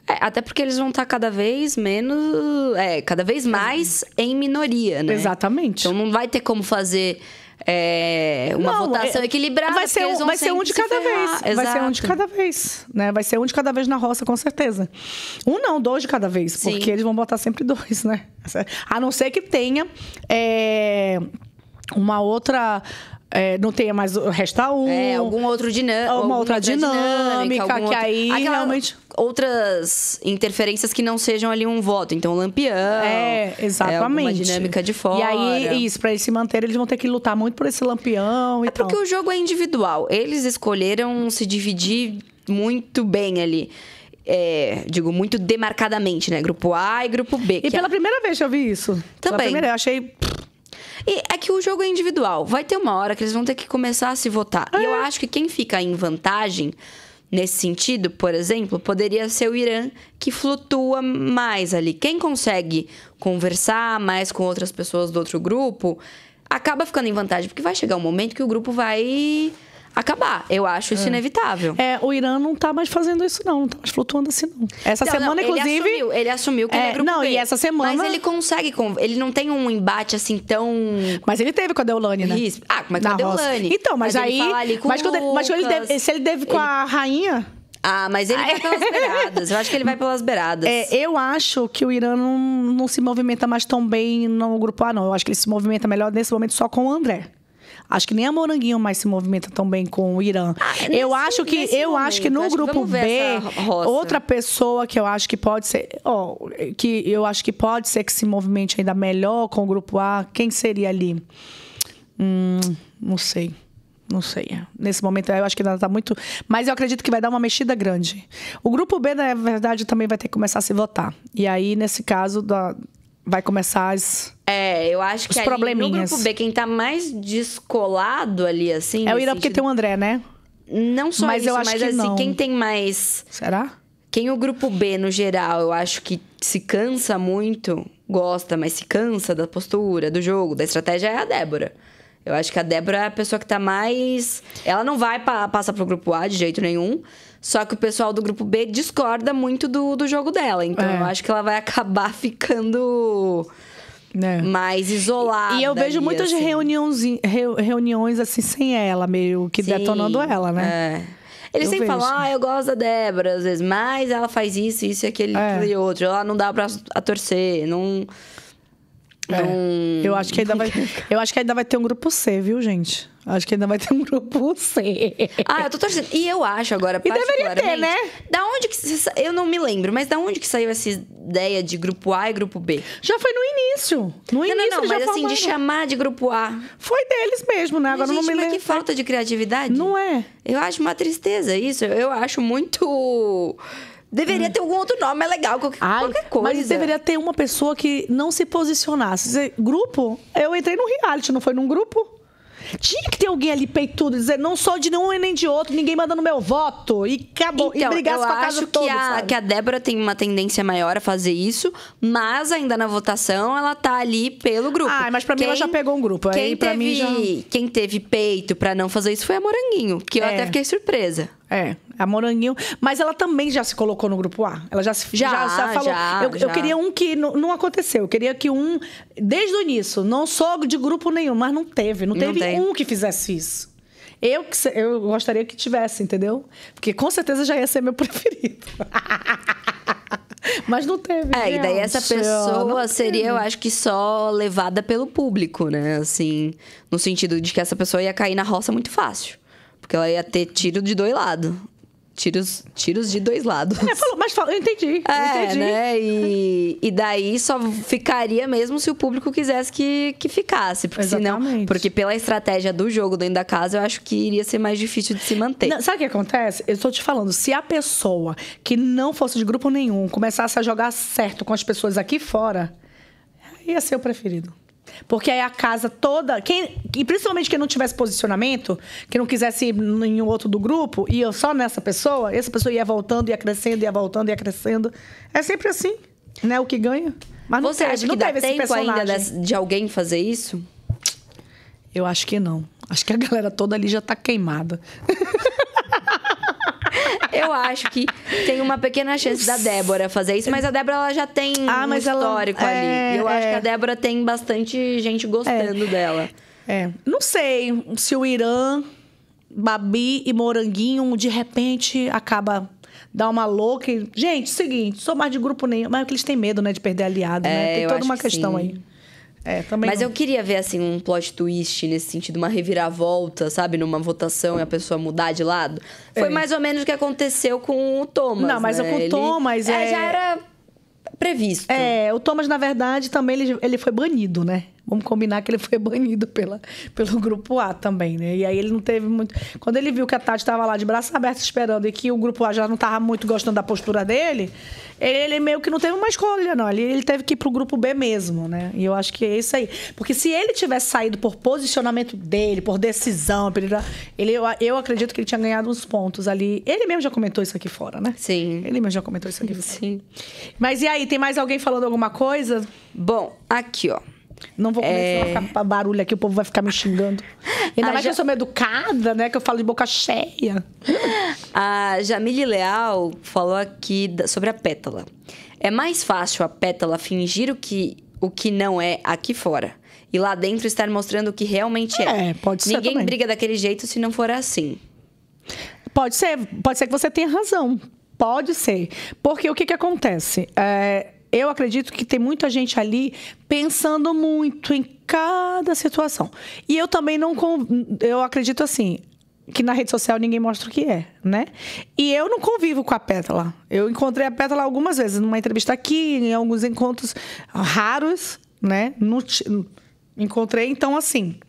É, até porque eles vão estar cada vez menos. É, cada vez mais em minoria, né? Exatamente. Então não vai ter como fazer é, uma Não, votação é- equilibrada. Vai ser, um, vai ser um de se cada vez. Vai ser um de Exato. cada vez. Né? Vai ser um de cada vez na roça, com certeza. Um não, dois de cada vez. Sim. Porque eles vão botar sempre dois, né? A não ser que tenha é, uma outra. é, não tenha mais. Resta um. É, algum outro dinâmica. Uma outra dinâmica, que aí realmente- Outras interferências que não sejam ali um voto. Então, lampião. É, exatamente. alguma dinâmica de fora. E aí, isso, pra eles se manterem, eles vão ter que lutar muito por esse lampião e É porque tal. o jogo é individual. Eles escolheram se dividir muito bem ali. É, digo, muito demarcadamente, né? Grupo A e grupo B. E que pela é- primeira vez eu vi isso. Pela Também. primeira, eu achei. E é que o jogo é individual. Vai ter uma hora que eles vão ter que começar a se votar. E É. eu acho que quem fica em vantagem nesse sentido, por exemplo, poderia ser o Irã, que flutua mais ali. Quem consegue conversar mais com outras pessoas do outro grupo, acaba ficando em vantagem, porque vai chegar um momento que o grupo vai acabar. Eu acho isso inevitável. É, o Irã não tá mais fazendo isso, não. Não tá mais flutuando assim, não. Essa Não, semana, não, inclusive. Ele assumiu, ele assumiu que ele É, é grupo não, B. e essa semana- Mas ele consegue. con- Ele não tem um embate assim tão. Mas ele teve com a Deolane, né? Isso. Ah, mas com a. Deolane. Então, mas, Mas ele aí. mas, quando ele- mas quando ele Lucas. deve- se ele teve com a rainha. Ah, mas ele vai pelas beiradas. Eu acho que ele vai pelas beiradas. É, eu acho que o Irã não, não se movimenta mais tão bem no grupo A, não. Eu acho que ele se movimenta melhor nesse momento só com o André. Acho que nem a Moranguinho mais se movimenta tão bem com o Irã. eu nesse- acho que eu acho que momento, no acho que grupo ver B, outra pessoa que eu acho que pode ser, ó, que eu acho que pode ser que se movimente ainda melhor com o grupo A, quem seria ali? Hum, não sei. Não sei. Nesse momento eu acho que ainda tá muito. Mas eu acredito que vai dar uma mexida grande. O grupo B, na verdade, também vai ter que começar a se votar. E aí, nesse caso, da- vai começar as. É, eu acho que Os ali no grupo B, quem tá mais descolado ali, assim. É o Irã porque tem o André, né? Não só Mas isso, eu acho mas que assim, não. quem tem mais. Será? Quem o grupo B, no geral, eu acho que se cansa muito, gosta, mas se cansa da postura, do jogo, da estratégia, é a Débora. Eu acho que a Débora é a pessoa que tá mais. Ela não vai pa passar pro grupo A de jeito nenhum. Só que o pessoal do grupo B discorda muito do, do jogo dela. Então É. eu acho que ela vai acabar ficando Né? mais isolada. E eu vejo ali, muitas assim. reuniões, reu- reuniões assim sem ela, meio que Sim, detonando ela, né? É. Eles Eu sempre falam, vejo. ah, eu gosto da Débora, às vezes, mas ela faz isso, isso e aquele, É. aquele outro. Ela não dá pra a torcer, não. É. não- Eu acho que ainda vai, eu acho que ainda vai ter um grupo C, viu, gente? Acho que ainda vai ter um grupo C. Ah, eu tô torcendo. E eu acho agora, E deveria ter, né? Da onde que... Eu não me lembro, mas da onde que saiu essa ideia de grupo A e grupo B? Já foi no início. No não, início não, não, já mas assim, de chamar de grupo A. Foi deles mesmo, né? Agora Mas, não gente, me mas lembro. que falta de criatividade. Não é? Eu acho uma tristeza isso. Eu acho muito... Deveria ter algum outro nome, é legal, qualquer, Ai, qualquer coisa. Mas deveria ter uma pessoa que não se posicionasse. Grupo? Eu entrei no reality, não foi num grupo? Tinha que ter alguém ali peitudo, dizer, não sou de nenhum e nem de outro, ninguém mandando meu voto. E acabou. e Então, brigasse eu com a acho casa que, toda, a, sabe? que a Débora tem uma tendência maior a fazer isso, mas ainda na votação ela tá ali pelo grupo. Ah, mas pra mim ela já pegou um grupo, aí Quem pra teve, mim já- Quem teve peito pra não fazer isso foi a Moranguinho, que eu É. até fiquei surpresa. É, a Moranguinho. Mas ela também já se colocou no grupo A. Ela já se Já, falou. já, eu, eu já. queria um que não, não aconteceu. Eu queria que um, desde o início, não sou de grupo nenhum, mas não teve. Não Não teve tem. um que fizesse isso. Eu, eu gostaria que tivesse, entendeu? Porque com certeza já ia ser meu preferido. mas não teve. É, e daí essa pessoa não seria, eu acho que só levada pelo público, né? Assim, no sentido de que essa pessoa ia cair na roça muito fácil. Porque ela ia ter tiro de dois lados. Tiros, tiros de dois lados. É, falou, mas falou, eu entendi. eu É, entendi. né? E, e daí só ficaria mesmo se o público quisesse que, que ficasse. Porque senão. Porque pela estratégia do jogo dentro da casa, eu acho que iria ser mais difícil de se manter. Não, sabe o que acontece? Eu estou te falando, se a pessoa que não fosse de grupo nenhum começasse a jogar certo com as pessoas aqui fora, ia ser o preferido. Porque aí a casa toda, quem, e principalmente quem não tivesse posicionamento, que não quisesse ir em outro do grupo, ia só nessa pessoa, essa pessoa ia voltando, ia crescendo, ia voltando, ia crescendo. É sempre assim, né? O que ganha. Mas não Você teve, acha não que dá teve esse tempo personagem. ainda de alguém fazer isso? Eu acho que não. Acho que a galera toda ali já tá queimada. Eu acho que tem uma pequena chance da Débora fazer isso, mas a Débora ela já tem Ah, um mas ela- histórico é, ali. Eu acho é. que a Débora tem bastante gente gostando dela. É, não sei se o Irã, Babi e Moranguinho, de repente, acaba dar uma louca e... Gente, seguinte, sou mais de grupo nenhum. Mas é que eles têm medo, né, de perder aliado, É, né? Tem eu toda acho uma que questão sim. aí. É, também Mas não. eu queria ver, assim, um plot twist nesse sentido, uma reviravolta, sabe? Numa votação e a pessoa mudar de lado. Foi É. mais ou menos o que aconteceu com o Thomas. Não, mas né? com o Ele- Thomas, é- Já era previsto. É, o Thomas, na verdade, também ele, ele foi banido, né? Vamos combinar que ele foi banido pela, pelo grupo A também, né? E aí ele não teve muito. Quando ele viu que a Tati estava lá de braço aberto esperando e que o grupo A já não estava muito gostando da postura dele, ele meio que não teve uma escolha, não. Ele, ele teve que ir pro grupo B mesmo, né? E eu acho que é isso aí. Porque se ele tivesse saído por posicionamento dele, por decisão, ele, eu, eu acredito que ele tinha ganhado uns pontos ali. Ele mesmo já comentou isso aqui fora, né? Sim. Ele mesmo já comentou isso aqui fora. Sim. Mas e aí, tem mais alguém falando alguma coisa? Bom, aqui, ó. Não vou começar É. a ficar barulho aqui, o povo vai ficar me xingando. Ainda Ah, mais já- que eu sou meio educada, né? Que eu falo de boca cheia. A Jamile Leal falou aqui sobre a pétala. É mais fácil a pétala fingir o que, o que não é aqui fora. E lá dentro estar mostrando o que realmente é. É, pode ser Ninguém também. briga daquele jeito se não for assim. Pode ser, pode ser que você tenha razão. Pode ser. Porque o que, que acontece? É, eu acredito que tem muita gente ali pensando muito em cada situação. E eu também não. Eu acredito assim. Que na rede social ninguém mostra o que é, né? E eu não convivo com a Pétala. Eu encontrei a Pétala algumas vezes, numa entrevista aqui, em alguns encontros raros, né? Ti- encontrei, então, assim.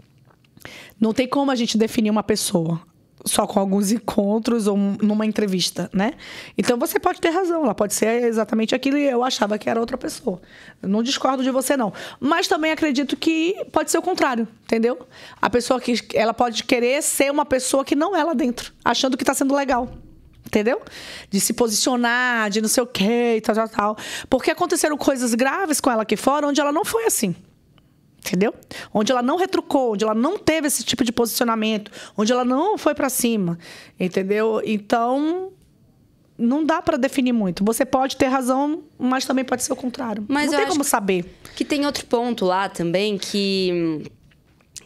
Não tem como a gente definir uma pessoa só com alguns encontros ou numa entrevista, né? Então você pode ter razão, ela pode ser exatamente aquilo e eu achava que era outra pessoa. Não discordo de você não, mas também acredito que pode ser o contrário, entendeu? A pessoa que ela pode querer ser uma pessoa que não é lá dentro, achando que está sendo legal. Entendeu? De se posicionar, de não sei o quê e tal, tal, tal. Porque aconteceram coisas graves com ela aqui fora onde ela não foi assim. Entendeu? Onde ela não retrucou, onde ela não teve esse tipo de posicionamento, onde ela não foi pra cima, entendeu? Então não dá pra definir muito. Você pode ter razão, mas também pode ser o contrário. Mas não tem como saber. Que tem outro ponto lá também que,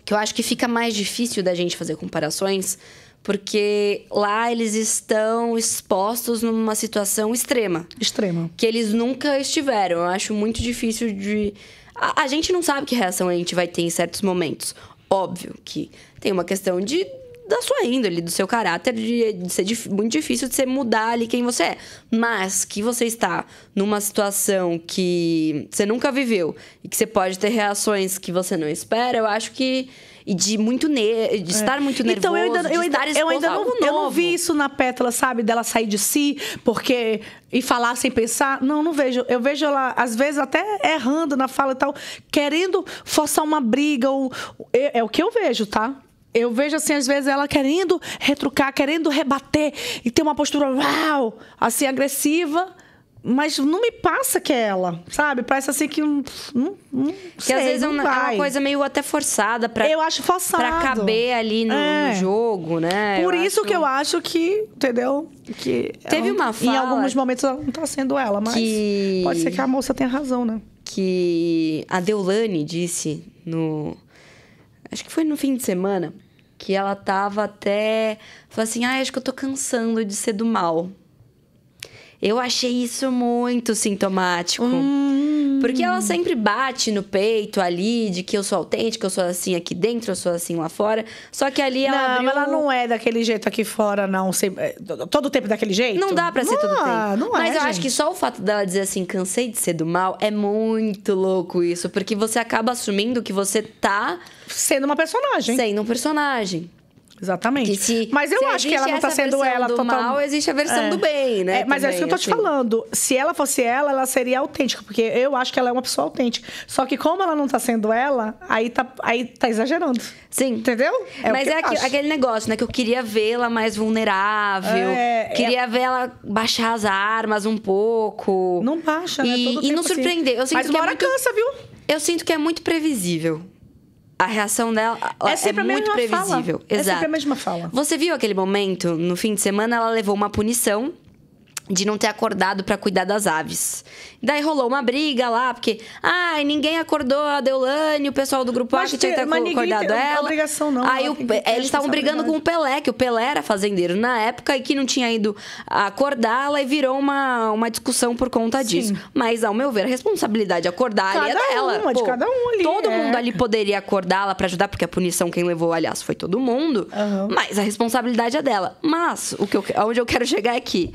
que eu acho que fica mais difícil da gente fazer comparações, porque lá eles estão expostos numa situação extrema. Extrema. que eles nunca estiveram. Eu acho muito difícil de. A, a gente não sabe que reação a gente vai ter em certos momentos. Óbvio que tem uma questão de da sua índole, do seu caráter, de, de ser dif- muito difícil de você mudar ali quem você é. Mas que você está numa situação que você nunca viveu e que você pode ter reações que você não espera, eu acho que. E de muito ne de estar muito nervoso, Então, eu ainda, eu ainda, eu ainda não, eu não vi isso na Pétala, sabe? Dela sair de si, porque. E falar sem pensar. Não, não vejo. Eu vejo ela, às vezes, até errando na fala e tal, querendo forçar uma briga. Ou, é, é o que eu vejo, tá? Eu vejo, assim, às vezes, ela querendo retrucar, querendo rebater e ter uma postura, uau, assim, agressiva. Mas não me passa que é ela, sabe? Parece assim que. Não, não, não Que sei, às vezes é uma, é uma coisa meio até forçada pra, Eu acho forçado. pra caber ali no, É. no jogo, né? Por Eu isso acho que eu acho que, entendeu? Que Teve ela- uma Em fala alguns momentos ela não tá sendo ela, mas que- pode ser que a moça tenha razão, né? que a Deulane disse no. Acho que foi no fim de semana. Que ela tava até. Falou assim: ah, acho que eu tô cansando de ser do mal. Eu achei isso muito sintomático. Hum. Porque ela sempre bate no peito ali de que eu sou autêntica, eu sou assim aqui dentro, eu sou assim lá fora. Só que ali ela não, abriu... ela não é daquele jeito aqui fora, não. É, todo o tempo daquele jeito? Não dá pra ser não, todo tempo. Não Mas é, eu acho gente. que só o fato dela dizer assim, cansei de ser do mal, é muito louco isso. Porque você acaba assumindo que você tá Sendo uma personagem. sendo um personagem. Exatamente. Se- mas eu acho que ela não tá sendo ela do total... mal, existe a versão do bem, né, É, mas é isso que eu tô te também, assim. falando. Se ela fosse ela, ela seria autêntica, porque eu acho que ela é uma pessoa autêntica. Só que como ela não tá sendo ela, aí tá, aí tá exagerando. Sim. Entendeu? É Mas é acho. aquele negócio, né? Que eu queria vê-la mais vulnerável. É, queria ver ela baixar as armas um pouco. Não baixa, né? E, e não assim. surpreender. Eu sinto Mas que uma é hora muito, cansa, viu? Eu sinto que é muito previsível. A reação dela É sempre a muito mesma fala. previsível. É Exato. sempre a mesma fala. Você viu aquele momento, no fim de semana, ela levou uma punição de não ter acordado pra cuidar das aves. Daí rolou uma briga lá, porque, ai, ninguém acordou a Deolane, o pessoal do grupo A Mas que tinha que ter acordado tem ela. obrigação, não. Aí Ela o- ter eles estavam brigando com o Pelé, que o Pelé era fazendeiro na época e que não tinha ido acordá-la e virou uma, uma discussão por conta disso. Mas, ao meu ver, a responsabilidade de acordar ali é Cada dela. uma, de cada um ali, Todo é. mundo ali poderia acordá-la pra ajudar, porque a punição quem levou, aliás, foi todo mundo. Aham. Mas a responsabilidade é dela. Mas o que eu, aonde eu quero chegar é que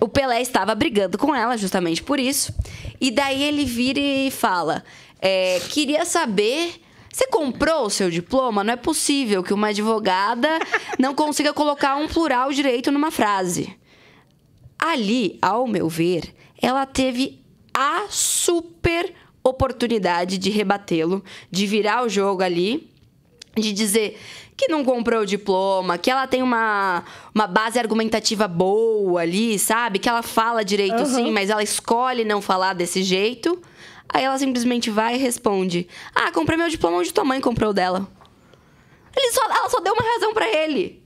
o Pelé estava brigando com ela justamente por isso. E daí ele vira e fala: é, queria saber. Você comprou o seu diploma? Não é possível que uma advogada não consiga colocar um plural direito numa frase. Ali, ao meu ver, ela teve a super oportunidade de rebatê-lo, de virar o jogo ali, de dizer que não comprou o diploma, que ela tem uma, uma base argumentativa boa ali, sabe? Que ela fala direito sim, mas ela escolhe não falar desse jeito. Aí ela simplesmente vai e responde: Ah, comprei meu diploma onde tua mãe comprou o dela. Ele só, ela só deu uma razão pra ele.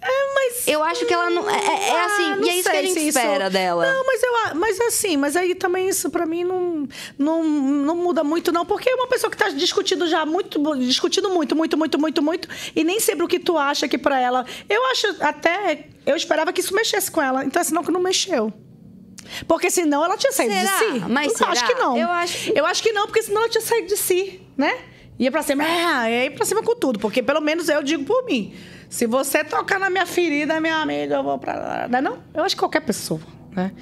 É, mas... Eu acho que ela não. É, é- é assim, Ah, não e é isso que a gente se isso- espera dela. Não, mas eu mas assim, mas aí também isso pra mim não, não, não muda muito não, porque é uma pessoa que tá discutindo já muito, discutindo muito, muito, muito, muito, muito, e nem sempre o que tu acha que pra ela. Eu acho até eu esperava que isso mexesse com ela, então é sinal que não mexeu. Porque senão ela tinha saído Será? de si. Mas eu acho será? que não. Eu acho que- Eu acho que não, porque senão ela tinha saído de si, né? Ia pra cima, é, ia pra cima com tudo, porque pelo menos eu digo por mim. Se você tocar na minha ferida, minha amiga, eu vou pra lá. Não, é não? Eu acho que qualquer pessoa. Né?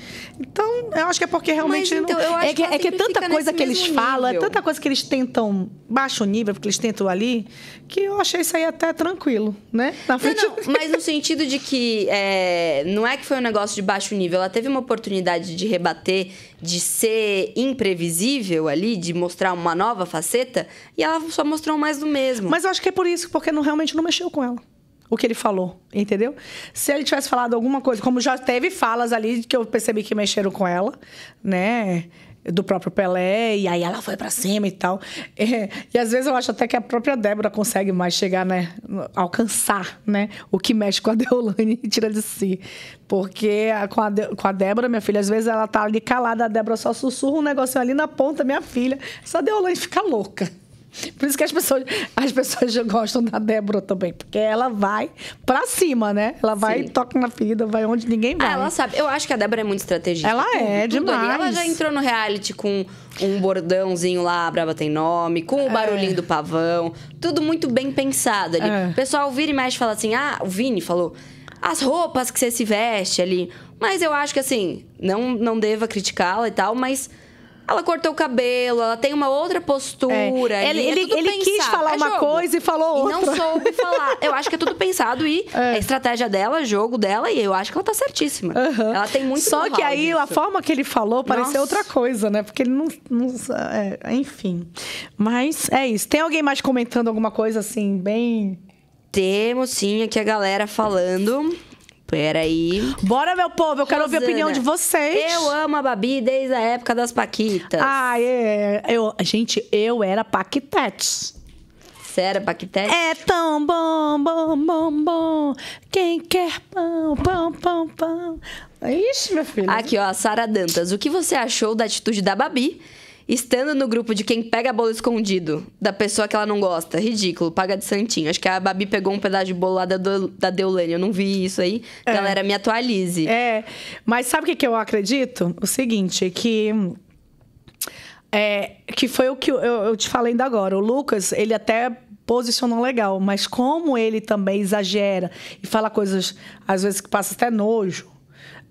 Então, eu acho que é porque realmente. Mas, então, não... é que, é que sempre tanta coisa que eles mesmo falam, é nível. tanta coisa que eles tentam, baixo nível, porque eles tentam ali, que eu achei isso aí até tranquilo, né? Na Não, frente. não, mas no sentido de que é, não é que foi um negócio de baixo nível, ela teve uma oportunidade de rebater, de ser imprevisível ali, de mostrar uma nova faceta, e ela só mostrou mais do mesmo. Mas eu acho que é por isso, porque não, realmente não mexeu com ela. O que ele falou, entendeu? Se ele tivesse falado alguma coisa, como já teve falas ali que eu percebi que mexeram com ela, né? Do próprio Pelé, e aí ela foi pra cima e tal. É, e às vezes eu acho até que a própria Débora consegue mais chegar, né? Alcançar, né? O que mexe com a Deolane e tira de si. Porque a- com, a De- com a Débora, minha filha, às vezes ela tá ali calada, a Débora só sussurra um negocinho ali na ponta, minha filha. Essa Deolane fica louca. Por isso que as pessoas, as pessoas já gostam da Débora também, porque ela vai pra cima, né? Ela vai Sim. e toca na ferida, vai onde ninguém vai. Ah, ela sabe. Eu acho que a Débora é muito estrategista. Ela Tudo, é, tudo ali. Ela demais. já entrou no reality com um bordãozinho lá, a Braba tem nome, com É. o barulhinho do pavão. Tudo muito bem pensado ali. É. O pessoal vira e mexe e fala assim: ah, o Vini falou. As roupas que você se veste ali. Mas eu acho que assim, não, não deva criticá-la e tal, mas. Ela cortou o cabelo, ela tem uma outra postura. É. Ele- é ele- ele quis falar é uma jogo. coisa e falou E não outra. soube falar. Eu acho que é tudo pensado e é. a estratégia dela, jogo dela, e eu acho que ela tá certíssima. Aham. Ela tem muito Só que aí a disso. forma que ele falou pareceu outra coisa, né? Porque ele não. não é, enfim. Mas é isso. Tem alguém mais comentando alguma coisa assim, bem. Temos sim aqui a galera falando. Peraí. Bora, meu povo, eu quero ouvir a opinião de vocês. Eu amo a Babi desde a época das Paquitas. Ah, é. Eu, gente, eu era Paquitete. Sério, Paquitete? É tão bom, bom, bom, bom. Quem quer pão, pão, pão, pão. Ixi, meu filho. Aqui, ó, a Sara Dantas. O que você achou da atitude da Babi? Estando no grupo de quem pega bolo escondido, da pessoa que ela não gosta. Ridículo, paga de santinho. Acho que a Babi pegou um pedaço de bolo lá da, Do- da Deolane. Eu não vi isso aí. Galera, me atualize. É, mas sabe o que, que eu acredito? O seguinte, que. É, que foi o que eu, eu te falei ainda agora. O Lucas, ele até posicionou legal, mas como ele também exagera e fala coisas, às vezes, que passa até nojo,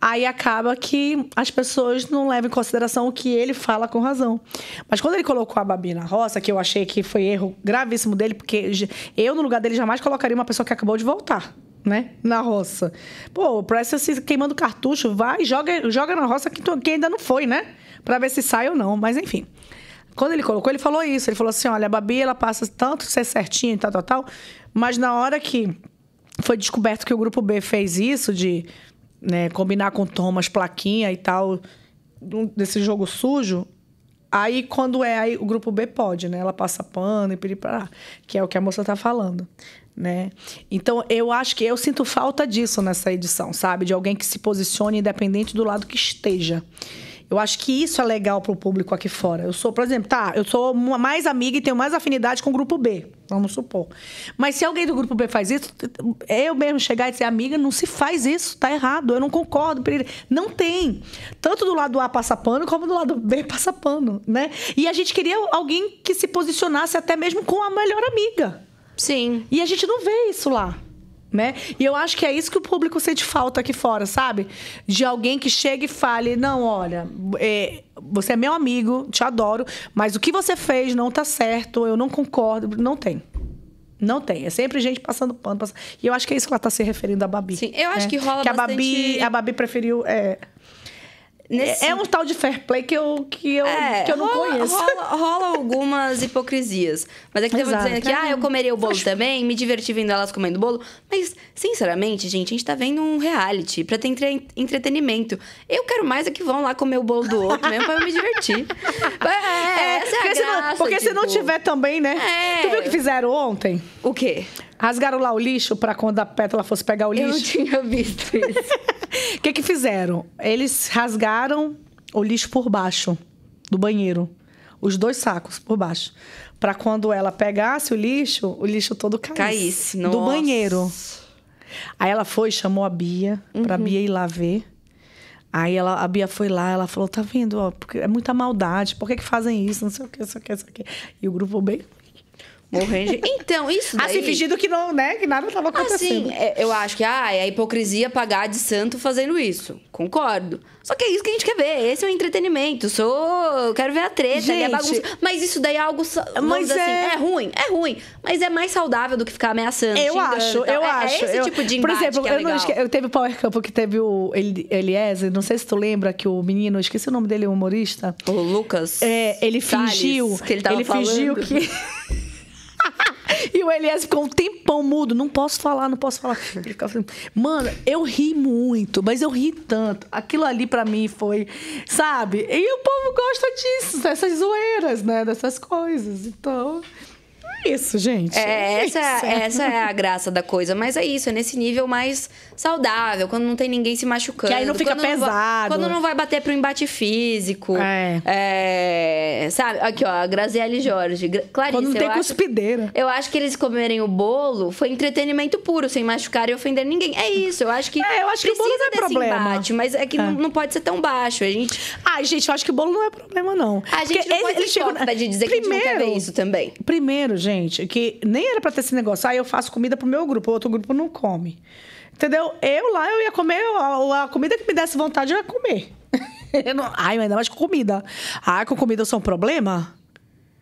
aí acaba que as pessoas não levam em consideração o que ele fala com razão. Mas quando ele colocou a Babi na roça, que eu achei que foi erro gravíssimo dele, porque eu, no lugar dele, jamais colocaria uma pessoa que acabou de voltar. Né? Na roça. Pô, parece se queimando cartucho, vai, joga, joga na roça que, tu- que ainda não foi, né? Pra ver se sai ou não. Mas enfim. Quando ele colocou, ele falou isso. Ele falou assim: olha, a Babi, ela passa tanto ser certinha e tal, tal, tal. Mas na hora que foi descoberto que o grupo B fez isso, de né, combinar com Thomas, plaquinha e tal, desse jogo sujo. Aí, quando é aí, o grupo B pode, né? Ela passa pano e piripá, que é o que a moça tá falando, né? Então, eu acho que eu sinto falta disso nessa edição, sabe? De alguém que se posicione independente do lado que esteja. Eu acho que isso é legal pro público aqui fora. Eu sou, por exemplo, tá, eu sou mais amiga e tenho mais afinidade com o grupo B, vamos supor. Mas se alguém do grupo B faz isso, eu mesmo chegar e dizer, amiga, não se faz isso, tá errado, eu não concordo. piriri." Não tem. Tanto do lado A passa pano, como do lado B passa pano, né? E a gente queria alguém que se posicionasse até mesmo com a melhor amiga. Sim. E a gente não vê isso lá. Né? E eu acho que é isso que o público sente falta aqui fora, sabe? De alguém que chegue e fale: não, olha, é, você é meu amigo, te adoro, mas o que você fez não tá certo, eu não concordo. Não tem. Não tem. É sempre gente passando pano. passando- E eu acho que é isso que ela tá se referindo à Babi. Sim, eu acho né? que rola que a Babi, a Babi preferiu. É, Nesse- é um tal de fair play que eu, que eu, É, que eu não rola, conheço. Rola, rola algumas hipocrisias. Mas é que tava Exato. dizendo que, ah, eu comeria o bolo também, me diverti vendo elas comendo bolo. Mas, sinceramente, gente, a gente tá vendo um reality pra ter entre- entretenimento. Eu quero mais é que vão lá comer o bolo do outro mesmo pra eu me divertir. É, essa é porque se não, graça, porque se não tipo. tiver também, né? É. Tu viu o que fizeram ontem? O quê? Rasgaram lá o lixo pra quando a Pétala fosse pegar o Eu não lixo. tinha visto isso. O que que fizeram? Eles rasgaram o lixo por baixo do banheiro. Os dois sacos por baixo. Pra quando ela pegasse o lixo, o lixo todo caísse. Caísse, Do nossa. banheiro. Aí ela foi, chamou a Bia, pra Bia ir lá ver. Aí ela, a Bia foi lá, ela falou: tá vendo, ó, porque é muita maldade, por que, que fazem isso? Não sei o que, não sei o que, não sei o que. E o grupo bem. Morrendo. Então, isso daí... Assim, fingindo que não, né? Que nada tava acontecendo. Assim, é, eu acho que ah, é a hipocrisia pagar de santo fazendo isso. Concordo. Só que é isso que a gente quer ver. Esse é o entretenimento. Sou. Quero ver a treta e a Gente. bagunça. Mas isso daí é algo. Mas dizer é- assim, é ruim, é ruim. Mas é mais saudável do que ficar ameaçando. Eu acho, eu é, acho. É esse eu- tipo de Por exemplo, que é eu, não esque... eu teve o Power Camp que teve o Eli- Eliezer, não sei se tu lembra que o menino, esqueci o nome dele, o humorista. O Lucas. É, ele Salles, fingiu. que ele tava fingiu falando. que. e o Eliezer ficou um tempão mudo. Não posso falar, não posso falar. Ele ficava assim, Mano, eu ri muito, mas eu ri tanto. Aquilo ali pra mim foi. Sabe? E o povo gosta disso, dessas zoeiras, né? Dessas coisas. Então. É isso, gente. É, essa, isso. é, essa é a graça da coisa. Mas é isso, é nesse nível mais saudável, quando não tem ninguém se machucando. Que aí não fica quando vai- pesado. quando não vai bater pro embate físico. É. É, sabe? Aqui, ó, a Graziele Jorge. Clarice, Quando não tem eu acho- cuspideira. Eu acho que eles comerem o bolo foi entretenimento puro, sem machucar e ofender ninguém. É isso, eu acho que. É, eu acho que o bolo não é problema. embate, mas é que Não, não pode ser tão baixo. A gente. Ai, gente, eu acho que o bolo não é problema, não. A gente Porque não pode ser chegam- hipócrita de dizer que a gente não quer ver isso também. Primeiro, gente, que nem era pra ter esse negócio. Ah, eu faço comida pro meu grupo, o outro grupo não come. Entendeu? Eu lá, eu ia comer a, a comida que me desse vontade, eu ia comer. Eu não- Ai, ainda mais com comida. Ah, com comida eu sou um problema?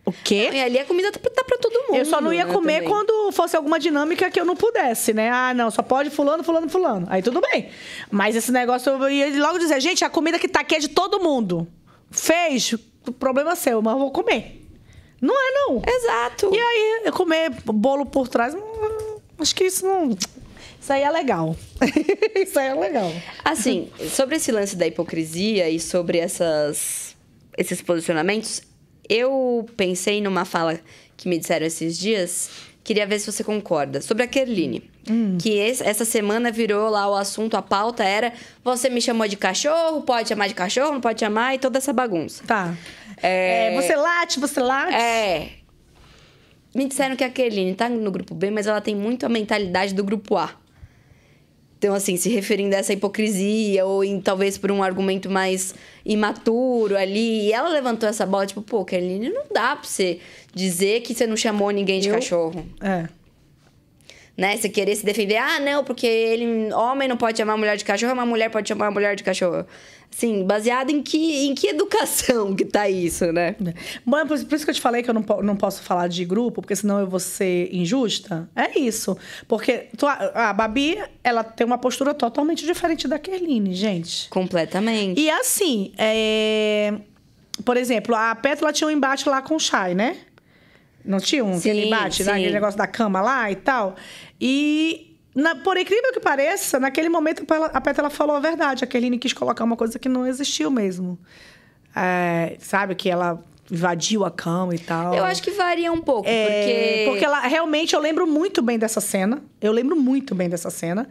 O quê? E ali a comida tá pra, tá todo mundo. Eu só não ia né, comer também. quando fosse alguma dinâmica que eu não pudesse, né? Ah, não, só pode fulano, fulano, fulano. Aí tudo bem. Mas esse negócio eu ia logo dizer, gente, a comida que tá aqui é de todo mundo. Fez, problema é seu, mas eu vou comer. Não é, não. Exato. E aí, comer bolo por trás, hum, acho que isso não. Isso aí é legal. isso aí é legal. Assim, sobre esse lance da hipocrisia e sobre essas, esses posicionamentos, eu pensei numa fala que me disseram esses dias, queria ver se você concorda, sobre a Kerline. Que esse- essa semana virou lá o assunto, a pauta era: você me chamou de cachorro, pode chamar de cachorro, não pode chamar, e toda essa bagunça. Tá. É- É, você late, você late. É. Me disseram que a Kerline tá no grupo B, mas ela tem muito a mentalidade do grupo A. Então, assim, se referindo a essa hipocrisia, ou em, talvez por um argumento mais imaturo ali. E ela levantou essa bola, tipo, pô, Kerline, não dá pra você dizer que você não chamou ninguém de Eu- cachorro. É. Né? Você querer se defender, ah, não, porque ele, homem não pode chamar mulher de cachorro, uma mulher pode chamar mulher de cachorro. Assim, baseado em que, em que educação que tá isso, né? Bom, por, isso que eu te falei que eu não, não posso falar de grupo, porque senão eu vou ser injusta. É isso. Porque tu- a Babi, ela tem uma postura totalmente diferente da Kerline, gente. Completamente. E assim, é, por exemplo, a Pétala tinha um embate lá com o Chay, né? Não tinha um Sim, embate, né? sim. aquele negócio da cama lá e tal. E, na- por incrível que pareça, naquele momento a Pétala falou a verdade. A Kerline quis colocar uma coisa que não existiu mesmo. É, sabe, que ela invadiu a cama e tal. Eu acho que varia um pouco, É, porque... porque ela realmente eu lembro muito bem dessa cena. Eu lembro muito bem dessa cena.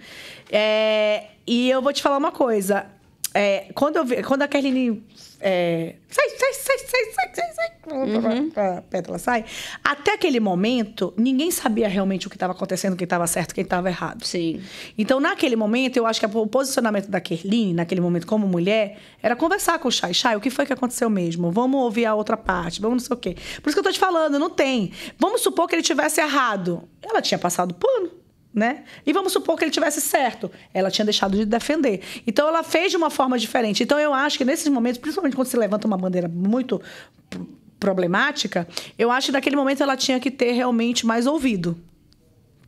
É, e eu vou te falar uma coisa. É, quando, eu vi, quando a Kerline. é, sai, sai, sai, sai, sai, sai, sai. A pétala sai. Até aquele momento, ninguém sabia realmente o que estava acontecendo, quem estava certo, quem estava errado. Sim. Então, naquele momento, eu acho que o posicionamento da Kerline, naquele momento como mulher, era conversar com o Chay. Chay, o que foi que aconteceu mesmo? Vamos ouvir a outra parte, vamos não sei o quê. Por isso que eu tô te falando, não tem. Vamos supor que ele tivesse errado. Ela tinha passado pano. Né? E vamos supor que ele tivesse certo. Ela tinha deixado de defender. Então ela fez de uma forma diferente. Então eu acho que nesses momentos, principalmente quando se levanta uma bandeira muito problemática, eu acho que naquele momento ela tinha que ter realmente mais ouvido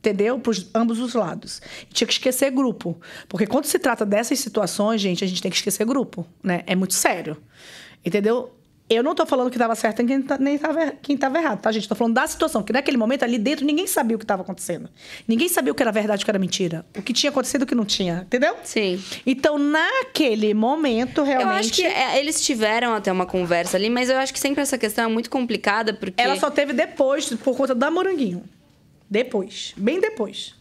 entendeu? Para ambos os lados. Tinha que esquecer grupo. Porque quando se trata dessas situações, gente, a gente tem que esquecer grupo, né? É muito sério. Entendeu? Eu não tô falando que estava certo e quem tá- nem tava, quem estava errado, tá, gente? Tô falando da situação, que naquele momento ali dentro ninguém sabia o que estava acontecendo. Ninguém sabia o que era verdade e o que era mentira. O que tinha acontecido e o que não tinha, entendeu? Sim. Então, naquele momento, realmente. Eu acho que é, eles tiveram até uma conversa ali, mas eu acho que sempre essa questão é muito complicada, porque... Ela só teve depois, por conta da Moranguinho. Depois. Bem depois.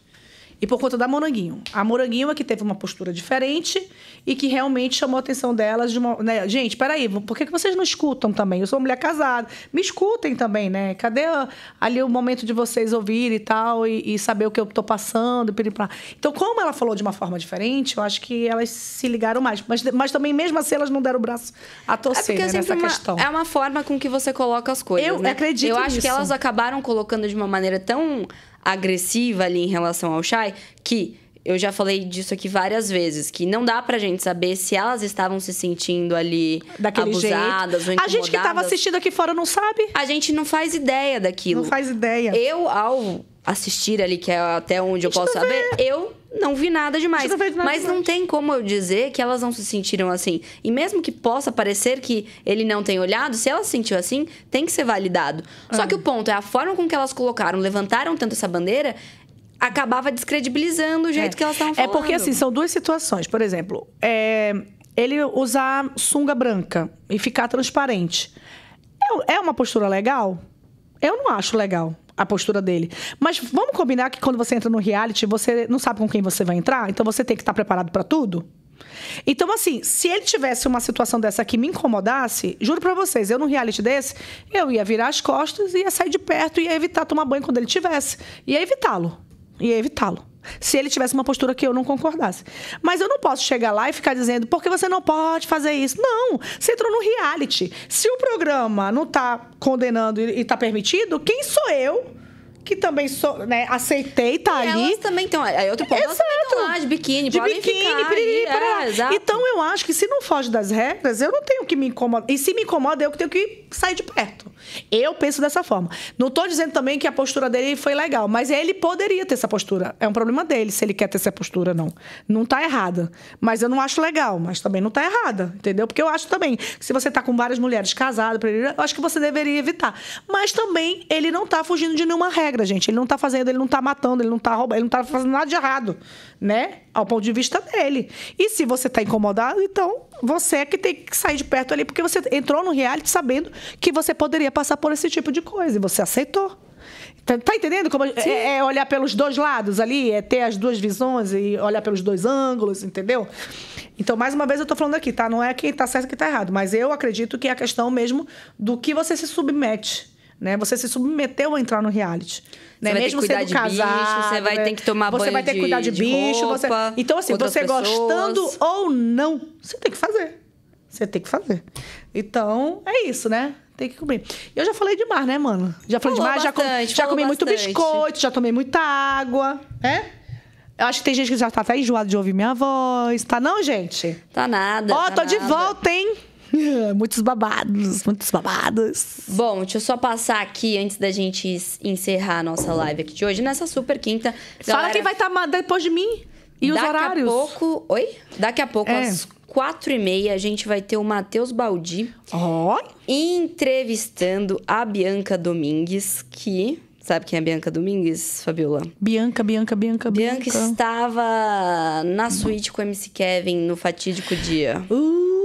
E por conta da Moranguinho. A Moranguinho é que teve uma postura diferente e que realmente chamou a atenção delas de uma. Né? Gente, peraí, por que que vocês não escutam também? Eu sou uma mulher casada. Me escutem também, né? Cadê a- ali o momento de vocês ouvirem e tal, e, e saber o que eu tô passando, piripá. Então, como ela falou de uma forma diferente, eu acho que elas se ligaram mais. Mas, mas também, mesmo assim, elas não deram o braço a É torcer é né, sempre nessa uma, questão. é uma forma com que você coloca as coisas, Eu né? acredito Eu acho que nisso. elas acabaram colocando de uma maneira tão agressiva ali em relação ao Shai, que eu já falei disso aqui várias vezes, que não dá pra gente saber se elas estavam se sentindo ali Daquele abusadas jeito. ou A gente que tava assistindo aqui fora não sabe. A gente não faz ideia daquilo. Não faz ideia. Eu, ao assistir ali, que é até onde eu posso saber, eu não vi nada demais. não vê nada Mas não tem como eu dizer que elas não se sentiram assim. E mesmo que possa parecer que ele não tem olhado, se ela se sentiu assim, tem que ser validado. Ah. Só que o ponto é a forma com que elas colocaram, levantaram tanto essa bandeira, acabava descredibilizando o jeito que elas estavam É falando. porque, assim, são duas situações. Por exemplo, é, ele usar sunga branca e ficar transparente. É- É uma postura legal? Eu não acho legal. A postura dele. Mas vamos combinar que quando você entra no reality, você não sabe com quem você vai entrar, então você tem que estar preparado pra tudo? Então, assim, se ele tivesse uma situação dessa que me incomodasse, juro pra vocês, eu num reality desse, eu ia virar as costas, ia sair de perto, ia evitar tomar banho quando ele tivesse. Ia evitá-lo. Ia evitá-lo. Se ele tivesse uma postura que eu não concordasse. Mas eu não posso chegar lá e ficar dizendo, porque você não pode fazer isso. Não, você entrou no reality. Se o programa não tá condenando e e tá permitido, quem sou eu? Que também sou, né, aceitei, tá E ali. elas também estão. Aí outro ponto, elas também estão lá de biquíni, De biquíni, piriri, ali, é, exato. Então eu acho que se não foge das regras, eu não tenho que me incomodar. E se me incomoda, eu que tenho que sair de perto. Eu penso dessa forma. Não tô dizendo também que a postura dele foi legal, mas ele poderia ter essa postura. É um problema dele se ele quer ter essa postura, não. Não tá errada. Mas eu não acho legal, mas também não tá errada, entendeu? Porque eu acho também que se você tá com várias mulheres casadas, eu acho que você deveria evitar. Mas também ele não tá fugindo de nenhuma regra, gente. Ele não tá fazendo, ele não tá matando, ele não tá roubando, ele não tá fazendo nada de errado, né? Ao ponto de vista dele. E se você tá incomodado, então você é que tem que sair de perto ali, porque você entrou no reality sabendo que você poderia passar por esse tipo de coisa e você aceitou. Tá, tá entendendo? Como é, é olhar pelos dois lados ali, é ter as duas visões e olhar pelos dois ângulos, entendeu? Então, mais uma vez, eu tô falando aqui, tá? Não é quem tá certo e quem tá errado, mas eu acredito que é a questão mesmo do que você se submete. Né? Você se submeteu a entrar no reality. Né? vai ter Mesmo que cuidar sendo de bicho, casado. você vai né? ter que tomar Você banho vai ter que de- cuidar de, de bicho. você- roupa, Então, assim, você pessoas. gostando ou não, você tem que fazer. Você tem que fazer. Então, é isso, né? Tem que cumprir. E eu já falei demais, né, mano? Já falei Falou demais, já, com- bastante, já falou comi muito biscoito, já tomei muita água, é? Eu acho que tem gente que já tá até enjoado de ouvir minha voz, tá não, gente? Tá nada. Ó, tá tô de nada. volta, hein? Muitos babados, muitos babados. Bom, deixa eu só passar aqui antes da gente encerrar a nossa live aqui de hoje, nessa super quinta. Fala Galera, quem vai estar depois de mim. E os daqui horários. a pouco. Oi? Daqui a pouco, É. às quatro e meia, a gente vai ter o Matheus Baldi Ó, entrevistando a Bianca Domingues, que. Sabe quem é a Bianca Domingues, Fabiola? Bianca, Bianca, Bianca, Bianca Bianca. estava na suíte com o MC Kevin no fatídico dia. Uh.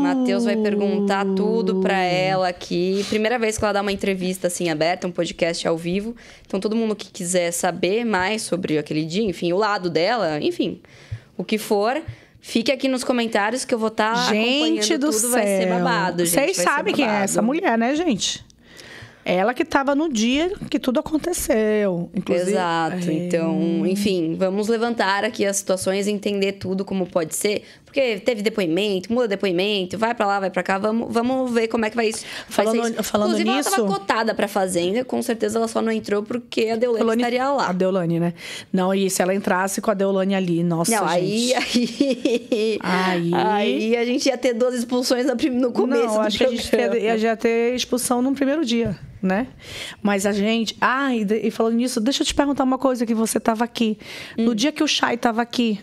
Matheus vai perguntar tudo pra ela aqui. Primeira vez que ela dá uma entrevista assim aberta, um podcast ao vivo. Então todo mundo que quiser saber mais sobre aquele dia, enfim, o lado dela, enfim, o que for, fique aqui nos comentários que eu vou estar Gente do tudo, céu. vai ser babado, gente. Vocês sabem quem é essa mulher, né, gente? Ela que tava no dia que tudo aconteceu. Inclusive, Exato. É. Então, enfim, vamos levantar aqui as situações, entender tudo como pode ser. Porque teve depoimento, muda depoimento, vai pra lá, vai pra cá, vamos, vamos ver como é que vai isso. Falando- isso. falando Inclusive, nisso- ela tava cotada pra fazenda, com certeza ela só não entrou porque a Deolane Deolane- estaria A lá. Deolane, né? Não, e se ela entrasse com a Deolane ali, nossa, Não, aí, gente. aí, Aí- aí a gente ia ter duas expulsões no começo não, do acho que a gente programa. ia, ia ter expulsão no primeiro dia, né? Mas a gente. Ah, e, de- e falando nisso, deixa eu te perguntar uma coisa que você estava aqui. No dia que o Chay estava aqui.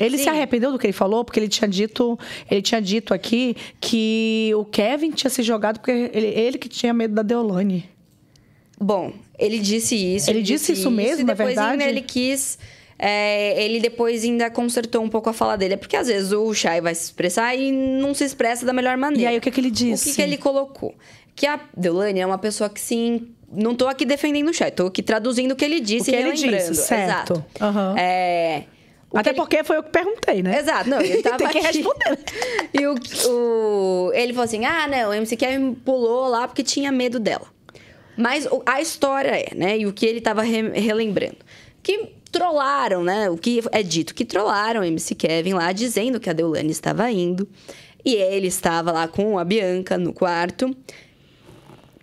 Ele se. Sim. arrependeu do que ele falou, porque ele tinha dito, ele tinha dito aqui que o Kevin tinha se jogado porque ele, ele que tinha medo da Deolane. Bom, ele disse isso. Ele disse isso mesmo, é depois verdade? ainda ele quis. é, ele depois ainda consertou um pouco a fala dele. É porque às vezes o Shai vai se expressar e não se expressa da melhor maneira. E aí, o que que ele O disse? que, que ele colocou? Que a Deolane é uma pessoa que sim. Não tô aqui defendendo o Shai, tô aqui traduzindo o que ele disse O que e ele disse, certo. Exato. Aham. É, o Até ele- porque foi eu que perguntei, né? Exato, não, ele tava Tem que aqui. responder. E o, o- ele falou assim: ah, não, o MC Kevin pulou lá porque tinha medo dela. Mas a história é, né? E o que ele tava re- relembrando. Que trollaram, né? O que é dito que trollaram o MC Kevin lá, dizendo que a Deolane estava indo. E ele estava lá com a Bianca no quarto.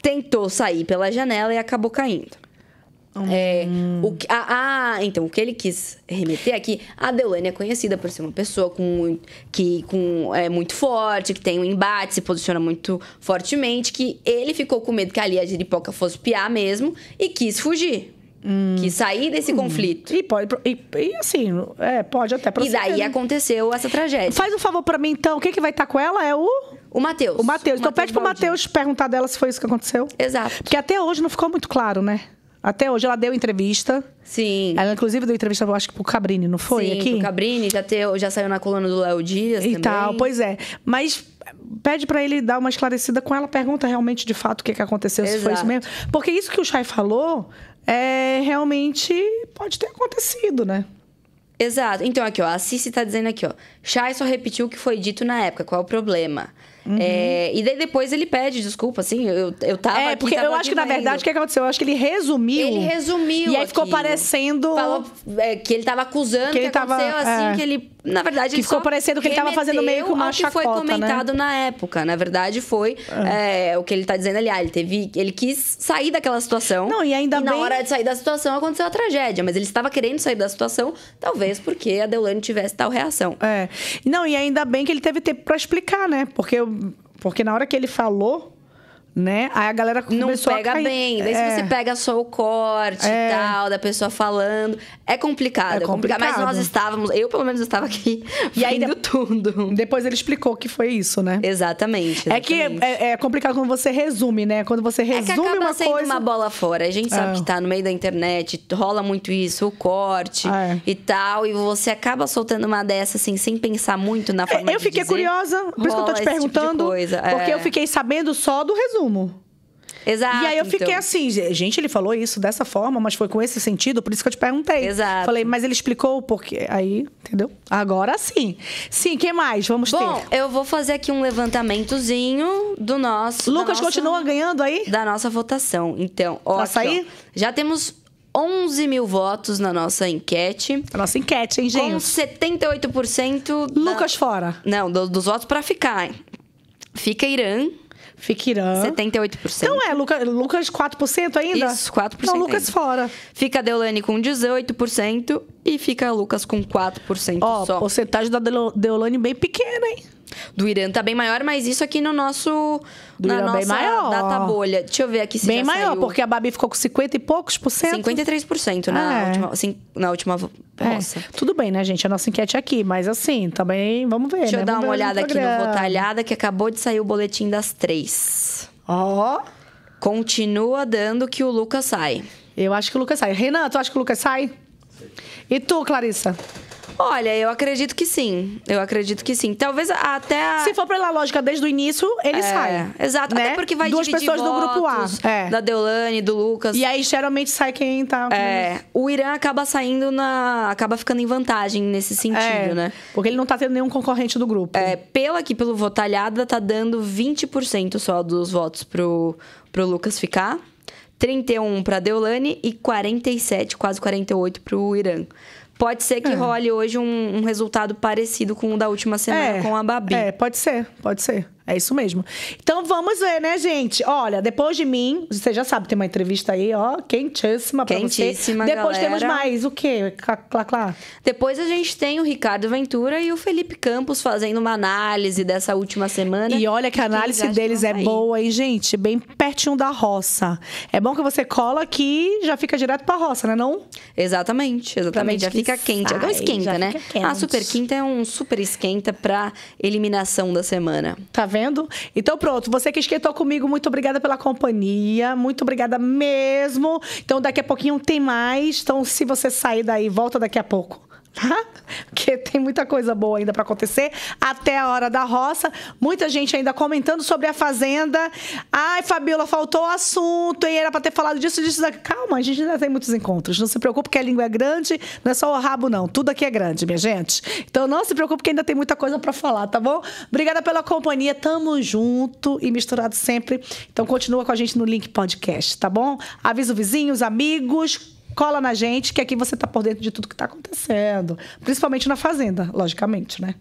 Tentou sair pela janela e acabou caindo. É, o que- ah, ah, então, o que ele quis remeter aqui, a Deolane é conhecida por ser uma pessoa com, que, com, é muito forte, que tem um embate, se posiciona muito fortemente, que ele ficou com medo que ali a Jeripoca fosse piar mesmo e quis fugir. Quis sair desse conflito. E pode. E, e assim, é, pode até E proceder. daí né? aconteceu essa tragédia. Faz um favor pra mim, então. Quem que vai estar com ela é o, O Matheus. o Matheus. Então pede pro. Matheus perguntar dela se foi isso que aconteceu. Exato. Porque até hoje não ficou muito claro, né? Até hoje ela deu entrevista. Sim. Ela, inclusive, deu entrevista, eu acho que pro Cabrini, não foi? Sim, aqui? pro Cabrini, já, teu, já saiu na coluna do Léo Dias E também. tal, pois é. Mas pede pra ele dar uma esclarecida com ela, pergunta realmente de fato o que, que aconteceu, se foi isso Exato. mesmo. Porque isso que o Chay falou é realmente pode ter acontecido, né? Exato. Então, aqui, ó, a Cici tá dizendo aqui, ó. Chay só repetiu o que foi dito na época, qual é o problema? Uhum. É, e daí depois ele pede desculpa, assim, eu, eu tava. é, aqui, porque tava eu acho que na verdade o que aconteceu? Eu acho que ele resumiu. Ele resumiu. E aí ficou aquilo. parecendo. Falou é, que ele tava acusando Que que, ele tava- aconteceu assim, é. que ele. Na verdade, Que ficou parecendo que ele tava fazendo meio que uma ao que foi chacota, né? comentado na época. Na verdade, foi é, o que ele tá dizendo ali. Ah, ele teve. Ele quis sair daquela situação. Não, e ainda na bem- hora de sair da situação aconteceu a tragédia. Mas ele estava querendo sair da situação, talvez porque a Deolane tivesse tal reação. É. Não, e ainda bem que ele teve tempo pra explicar, né? Porque, porque na hora que ele falou, né? Aí a galera Não começou pega a cair. bem. Daí É. se você pega só o corte É. e tal, da pessoa falando. É complicado, É é complicado. Mas complicado. nós estávamos, eu pelo menos estava aqui E aí tudo. Depois ele explicou que foi isso, né? Exatamente. É que exatamente. é, é complicado quando você resume, né? Quando você É que resume acaba uma sendo coisa. uma bola fora. A gente sabe É. que tá no meio da internet, rola muito isso, o corte É. e tal. E você acaba soltando uma dessa, assim, sem pensar muito na É, forma eu fiquei dizer. curiosa, por isso que eu tô Rola te tipo perguntando. coisa, Porque eu fiquei sabendo só do resumo. Exato. e aí eu fiquei então. assim, gente, ele falou isso dessa forma, mas foi com esse sentido, por isso que eu te perguntei. Exato. Falei, mas ele explicou o porquê. Aí, entendeu? Agora sim. Sim, que mais? Vamos Bom, ter. eu vou fazer aqui um levantamentozinho do nosso. Lucas nossa- continua ganhando aí? Da nossa votação. Então, ó. Sair? já temos 11 mil votos na nossa enquete. A nossa enquete, hein, Com gente? 78%. da- Lucas fora. Não, do- dos votos pra ficar. Fica Irã, Fica Irã. 78%. Então é, Luca, Lucas 4% ainda? Isso, 4% Então, Lucas ainda. fora. Fica a Deolane com 18% e fica a Lucas com 4% Ó, só. porcentagem da Deolane bem pequena, hein? Do Irã tá bem maior, mas isso aqui no nosso. Do na Irã nossa bem maior. data bolha. Deixa eu ver aqui se bem maior, saiu. porque a Babi ficou com 50 e poucos por cento. 53% na É. última. Assim, na última. vo- É, Nossa. tudo bem, né, gente? A nossa enquete é aqui, mas assim, também vamos ver. Deixa né? eu dar Vamos uma olhada aqui no. Votalhada, que acabou de sair o boletim das três. Ó, Continua dando que o Lucas sai. eu acho que o Lucas sai. Renan, tu acha que o Lucas sai? E tu, Clarissa? Olha, eu acredito que sim. Eu acredito que sim. Talvez até a. Se for pela lógica desde o início, ele É, sai. Exato, né? até porque vai Duas pessoas do grupo A. votos É. Da Deolane, do Lucas. E aí, geralmente, sai quem tá... É, o Irã acaba saindo na. acaba ficando em vantagem nesse sentido, É, né? Porque ele não tá tendo nenhum concorrente do grupo. É, pelo aqui, pelo Votalhada, tá dando 20% só dos votos pro, pro Lucas ficar. 31 pra Deolane e 47, quase 48 pro Irã. Pode ser que role hoje um, um resultado parecido com o da última semana com a Babi. É, pode ser, pode ser. É isso mesmo. Então vamos ver, né, gente? Olha, depois de mim, você já sabe, tem uma entrevista aí, ó, quentíssima pra Quentíssima, você. Depois galera. temos mais o quê? Clá, clá. Depois a gente tem o Ricardo Ventura e o Felipe Campos fazendo uma análise dessa última semana. E olha que a análise deles é sair. boa, hein, gente? Bem pertinho da roça. É bom que você cola aqui e já fica direto pra roça, né? Não? Exatamente, exatamente. Já fica quente. Sai, esquenta, já né? quente. A super quinta é um super esquenta pra eliminação da semana. Tá vendo? Então pronto, você que esquentou comigo, muito obrigada pela companhia, muito obrigada mesmo. Então daqui a pouquinho tem mais. Então se você sair daí, volta daqui a pouco. Porque tem muita coisa boa ainda pra acontecer até a hora da roça. Muita gente ainda comentando sobre a fazenda. Ai, Fabiola, faltou assunto e era pra ter falado disso, disso. daqui. Calma, a gente ainda tem muitos encontros. Não se preocupe que a língua é grande, não é só o rabo não. Tudo aqui é grande, minha gente. Então não se preocupe que ainda tem muita coisa pra falar, tá bom? Obrigada pela companhia. Tamo junto e misturado sempre. Então continua com a gente no Link Podcast, tá bom? Avisa os vizinhos, amigos, cola na gente, que aqui você tá por dentro de tudo que tá acontecendo. Principalmente na fazenda, logicamente, né?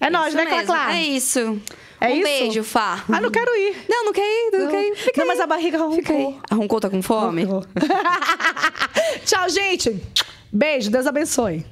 É nóis, Isso né, mesmo, Clá? É isso. É um isso? beijo, Fá. Ah, não quero ir. Não, não quer ir, não, Não. quer ir. Fica Não, aí. mas a barriga Fica aí. roncou. A Roncou tá com fome? Tchau, gente. Beijo, Deus abençoe.